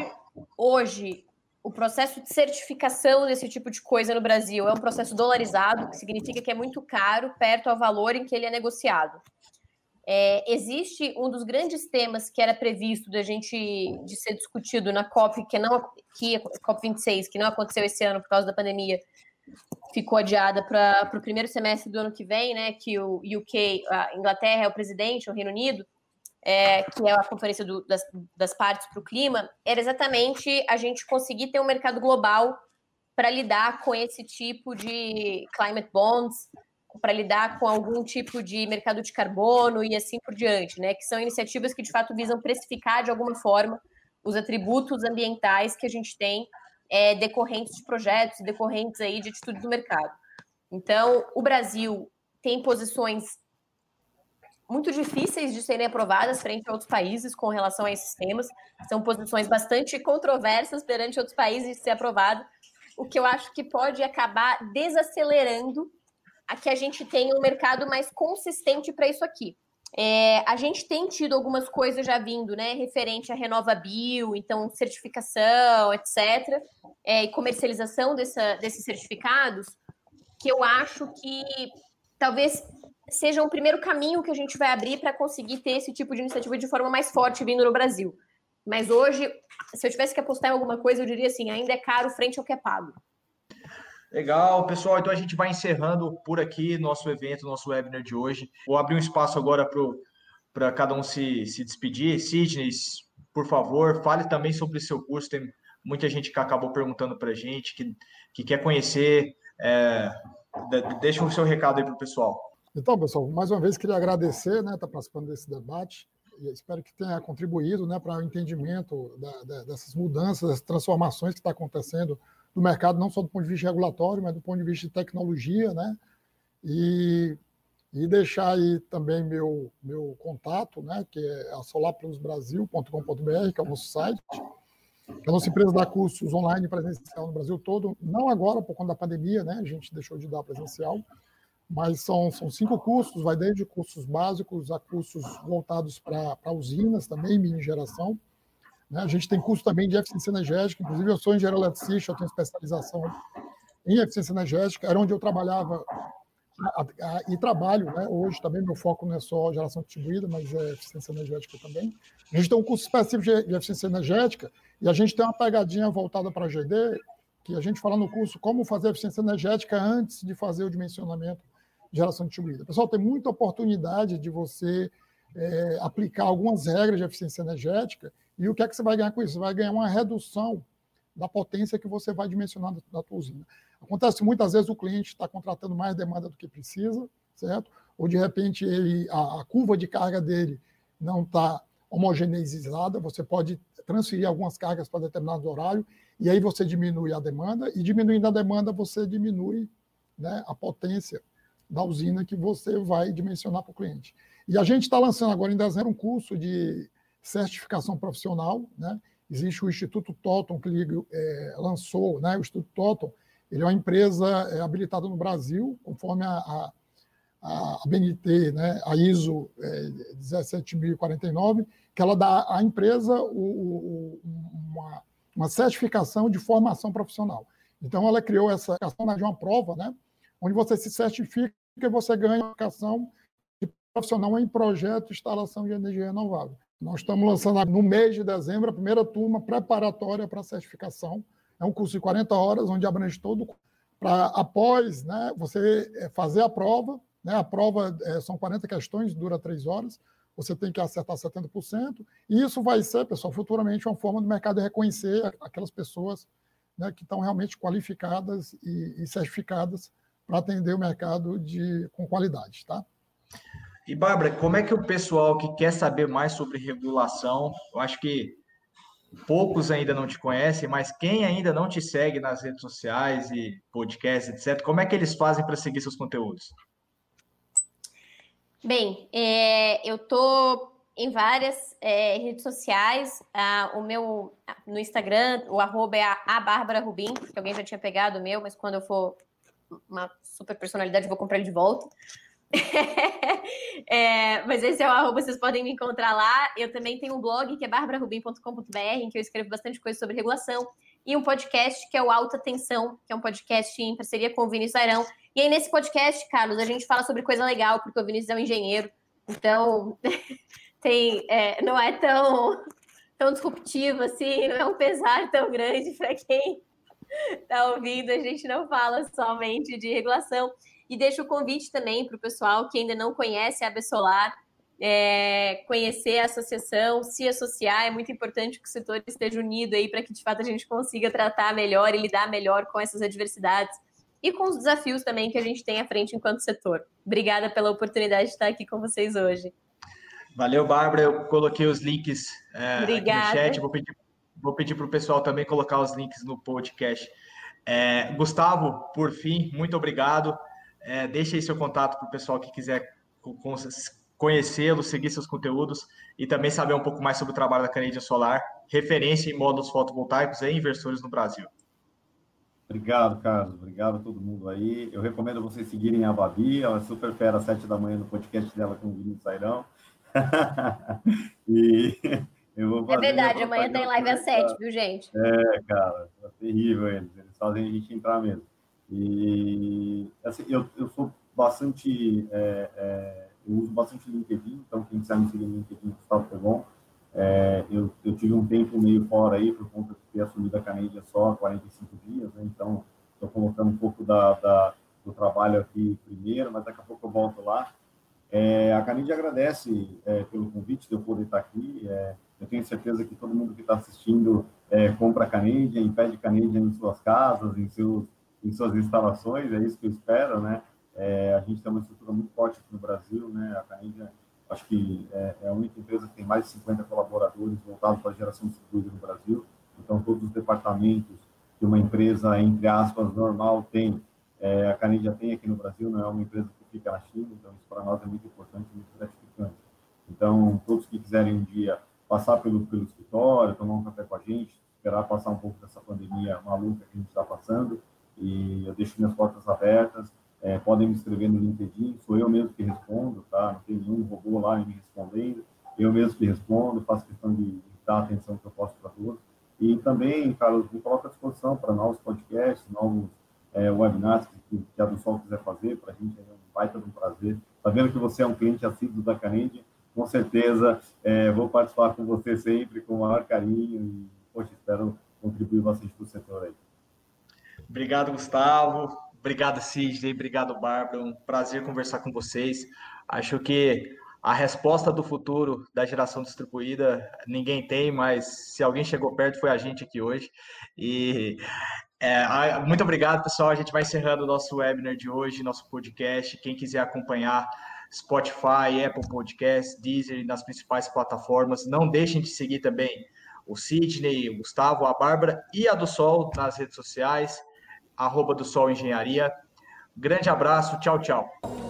Hoje, o processo de certificação desse tipo de coisa no Brasil é um processo dolarizado, que significa que é muito caro perto ao valor em que ele é negociado. É, existe um dos grandes temas que era previsto da gente de ser discutido na COP, que não que COP 26, que não aconteceu esse ano por causa da pandemia, ficou adiada para o primeiro semestre do ano que vem, né? Que o UK, a Inglaterra é o presidente, o Reino Unido, é, que é a conferência do, das, das partes para o clima, era exatamente a gente conseguir ter um mercado global para lidar com esse tipo de climate bonds, para lidar com algum tipo de mercado de carbono e assim por diante, né? Que são iniciativas que de fato visam precificar de alguma forma os atributos ambientais que a gente tem é, decorrentes de projetos, decorrentes aí de atitudes do mercado. Então, o Brasil tem posições muito difíceis de serem aprovadas frente a outros países com relação a esses temas. São posições bastante controversas perante outros países de ser aprovado, o que eu acho que pode acabar desacelerando a que a gente tenha um mercado mais consistente para isso aqui. É, a gente tem tido algumas coisas já vindo, né, referente a Renova Bio, então certificação, etc., é, e comercialização dessa, desses certificados, que eu acho que talvez seja um primeiro caminho que a gente vai abrir para conseguir ter esse tipo de iniciativa de forma mais forte vindo no Brasil. Mas hoje, se eu tivesse que apostar em alguma coisa, eu diria assim, ainda é caro frente ao que é pago. Legal, pessoal. Então a gente vai encerrando por aqui nosso evento, nosso webinar de hoje. Vou abrir um espaço agora para cada um se, se despedir. Sidney, por favor, fale também sobre o seu curso. Tem muita gente que acabou perguntando para a gente, que, que quer conhecer. É, deixa o seu recado aí para o pessoal. Então, pessoal, mais uma vez queria agradecer, né, estar tá participando desse debate e espero que tenha contribuído, né, para o entendimento da, da, dessas mudanças, das transformações que está acontecendo no mercado, não só do ponto de vista regulatório, mas do ponto de vista de tecnologia, né, e, e deixar aí também meu, meu contato, né, que é a solarplusbrasil.com.br, que é o nosso site, a nossa empresa dá cursos online presencial no Brasil todo, não agora por conta da pandemia, né, a gente deixou de dar presencial, mas são, são cinco cursos, vai desde cursos básicos a cursos voltados para usinas também, mini geração. Né? A gente tem curso também de eficiência energética, inclusive eu sou engenheiro eletricista, eu tenho especialização em eficiência energética, era onde eu trabalhava e trabalho, né? Hoje também meu foco não é só geração distribuída, mas é eficiência energética também. A gente tem um curso específico de eficiência energética e a gente tem uma pegadinha voltada para a GD, que a gente fala no curso como fazer eficiência energética antes de fazer o dimensionamento de geração distribuída. Pessoal, tem muita oportunidade de você é, aplicar algumas regras de eficiência energética e o que é que você vai ganhar com isso? Você vai ganhar uma redução da potência que você vai dimensionar da tua usina. Acontece muitas vezes o cliente está contratando mais demanda do que precisa, certo? Ou de repente ele, a, a curva de carga dele não está homogeneizada, você pode transferir algumas cargas para determinado horário e aí você diminui a demanda e diminuindo a demanda você diminui né, a potência da usina que você vai dimensionar para o cliente. E a gente está lançando agora em dezembro um curso de certificação profissional, né? Existe o Instituto Toton que é, lançou, né? O Instituto Toton, ele é uma empresa é, habilitada no Brasil, conforme a, a, a BNT, né? A ISO é, 17049, que ela dá à empresa o, o, uma, uma certificação de formação profissional. Então, ela criou essa de uma prova, né? Onde você se certifica e você ganha certificação de profissional em projeto de instalação de energia renovável. Nós estamos lançando no mês de dezembro a primeira turma preparatória para a certificação. É um curso de 40 horas, onde abrange todo para após né, você é, fazer a prova. Né, a prova é, são 40 questões, dura três horas. Você tem que acertar 70%. E isso vai ser, pessoal, futuramente uma forma do mercado reconhecer aquelas pessoas né, que estão realmente qualificadas e, e certificadas para atender o mercado de, com qualidade. Tá? E, Bárbara, como é que o pessoal que quer saber mais sobre regulação, eu acho que poucos ainda não te conhecem, mas quem ainda não te segue nas redes sociais e podcasts, etc., como é que eles fazem para seguir seus conteúdos? Bem, é, eu tô em várias é, redes sociais. Ah, o meu no Instagram, o arroba é a, a Bárbara Rubim, porque alguém já tinha pegado o meu, mas quando eu for uma super personalidade, vou comprar ele de volta. é, mas esse é o arroba, vocês podem me encontrar lá. Eu também tenho um blog que é barbararubim.com.br, em que eu escrevo bastante coisa sobre regulação, e um podcast que é o Alta Tensão, que é um podcast em parceria com o Vinícius Airão. E aí, nesse podcast, Carlos, a gente fala sobre coisa legal, porque o Vinícius é um engenheiro, então tem, é, não é tão, tão disruptivo assim, não é um pesar tão grande para quem está ouvindo. A gente não fala somente de regulação. E deixo o convite também para o pessoal que ainda não conhece a Absolar, é, conhecer a associação, se associar. É muito importante que o setor esteja unido aí para que de fato a gente consiga tratar melhor e lidar melhor com essas adversidades e com os desafios também que a gente tem à frente enquanto setor. Obrigada pela oportunidade de estar aqui com vocês hoje. Valeu, Bárbara. Eu coloquei os links é, no chat. Vou pedir, vou pedir para o pessoal também colocar os links no podcast. É, Gustavo, por fim, muito obrigado. É, deixe aí seu contato para o pessoal que quiser conhecê-lo, seguir seus conteúdos e também saber um pouco mais sobre o trabalho da Canadian Solar, referência em módulos fotovoltaicos e inversores no Brasil. Obrigado, Carlos. Obrigado a todo mundo aí. Eu recomendo vocês seguirem a Babi, ela é super fera às sete da manhã no podcast dela com o Vinícius Sairão. e é verdade, amanhã tem live às sete, viu, gente? É, cara, é terrível eles. Eles fazem a gente entrar mesmo. E assim, eu, eu sou bastante, é, é, eu uso bastante LinkedIn, então quem quiser me seguir no LinkedIn, Gustavo Pegon. É, eu, eu tive um tempo meio fora aí por conta de ter assumido a Canadian só há 45 dias, né? então estou colocando um pouco da, da, do trabalho aqui primeiro, mas daqui a pouco eu volto lá. É, a Canadian agradece é, pelo convite de eu poder estar aqui. É, eu tenho certeza que todo mundo que está assistindo é, compra a Canadian, pede Canadian em suas casas, em seus em suas instalações, é isso que eu espero, né? É, a gente tem uma estrutura muito forte aqui no Brasil, né? A Canadian, acho que é, é, a única empresa que tem mais de 50 colaboradores voltados para a geração distribuída no Brasil. Então, todos os departamentos que uma empresa, entre aspas, normal tem, a Canadian tem aqui no Brasil, não é uma empresa fica na China, então isso para nós é muito importante, muito gratificante. Então, todos que quiserem um dia passar pelo, pelo escritório, tomar um café com a gente, esperar passar um pouco dessa pandemia maluca que a gente está passando, e eu deixo minhas portas abertas. É, podem me escrever no LinkedIn, sou eu mesmo que respondo, tá? Não tem nenhum robô lá me respondendo. Eu mesmo que respondo, faço questão de, dar atenção que eu posso para todos. E também, Carlos, me coloco à disposição para novos podcasts, novos é, webinars que, que a do Sol quiser fazer, para a gente é um baita de um prazer. Sabendo que você é um cliente assíduo da Canende, com certeza é, vou participar com você sempre, com o maior carinho e, poxa, espero contribuir bastante para o setor aí. Obrigado, Gustavo. Obrigado, Sidney. Obrigado, Bárbara. Um prazer conversar com vocês. Acho que a resposta do futuro da geração distribuída ninguém tem, mas se alguém chegou perto foi a gente aqui hoje. E é, muito obrigado, pessoal. A gente vai encerrando o nosso webinar de hoje, nosso podcast. Quem quiser acompanhar Spotify, Apple Podcasts, Deezer, nas principais plataformas, não deixem de seguir também o Sidney, o Gustavo, a Bárbara e a do Sol nas redes sociais, arroba do Sol Engenharia. Grande abraço, tchau, tchau.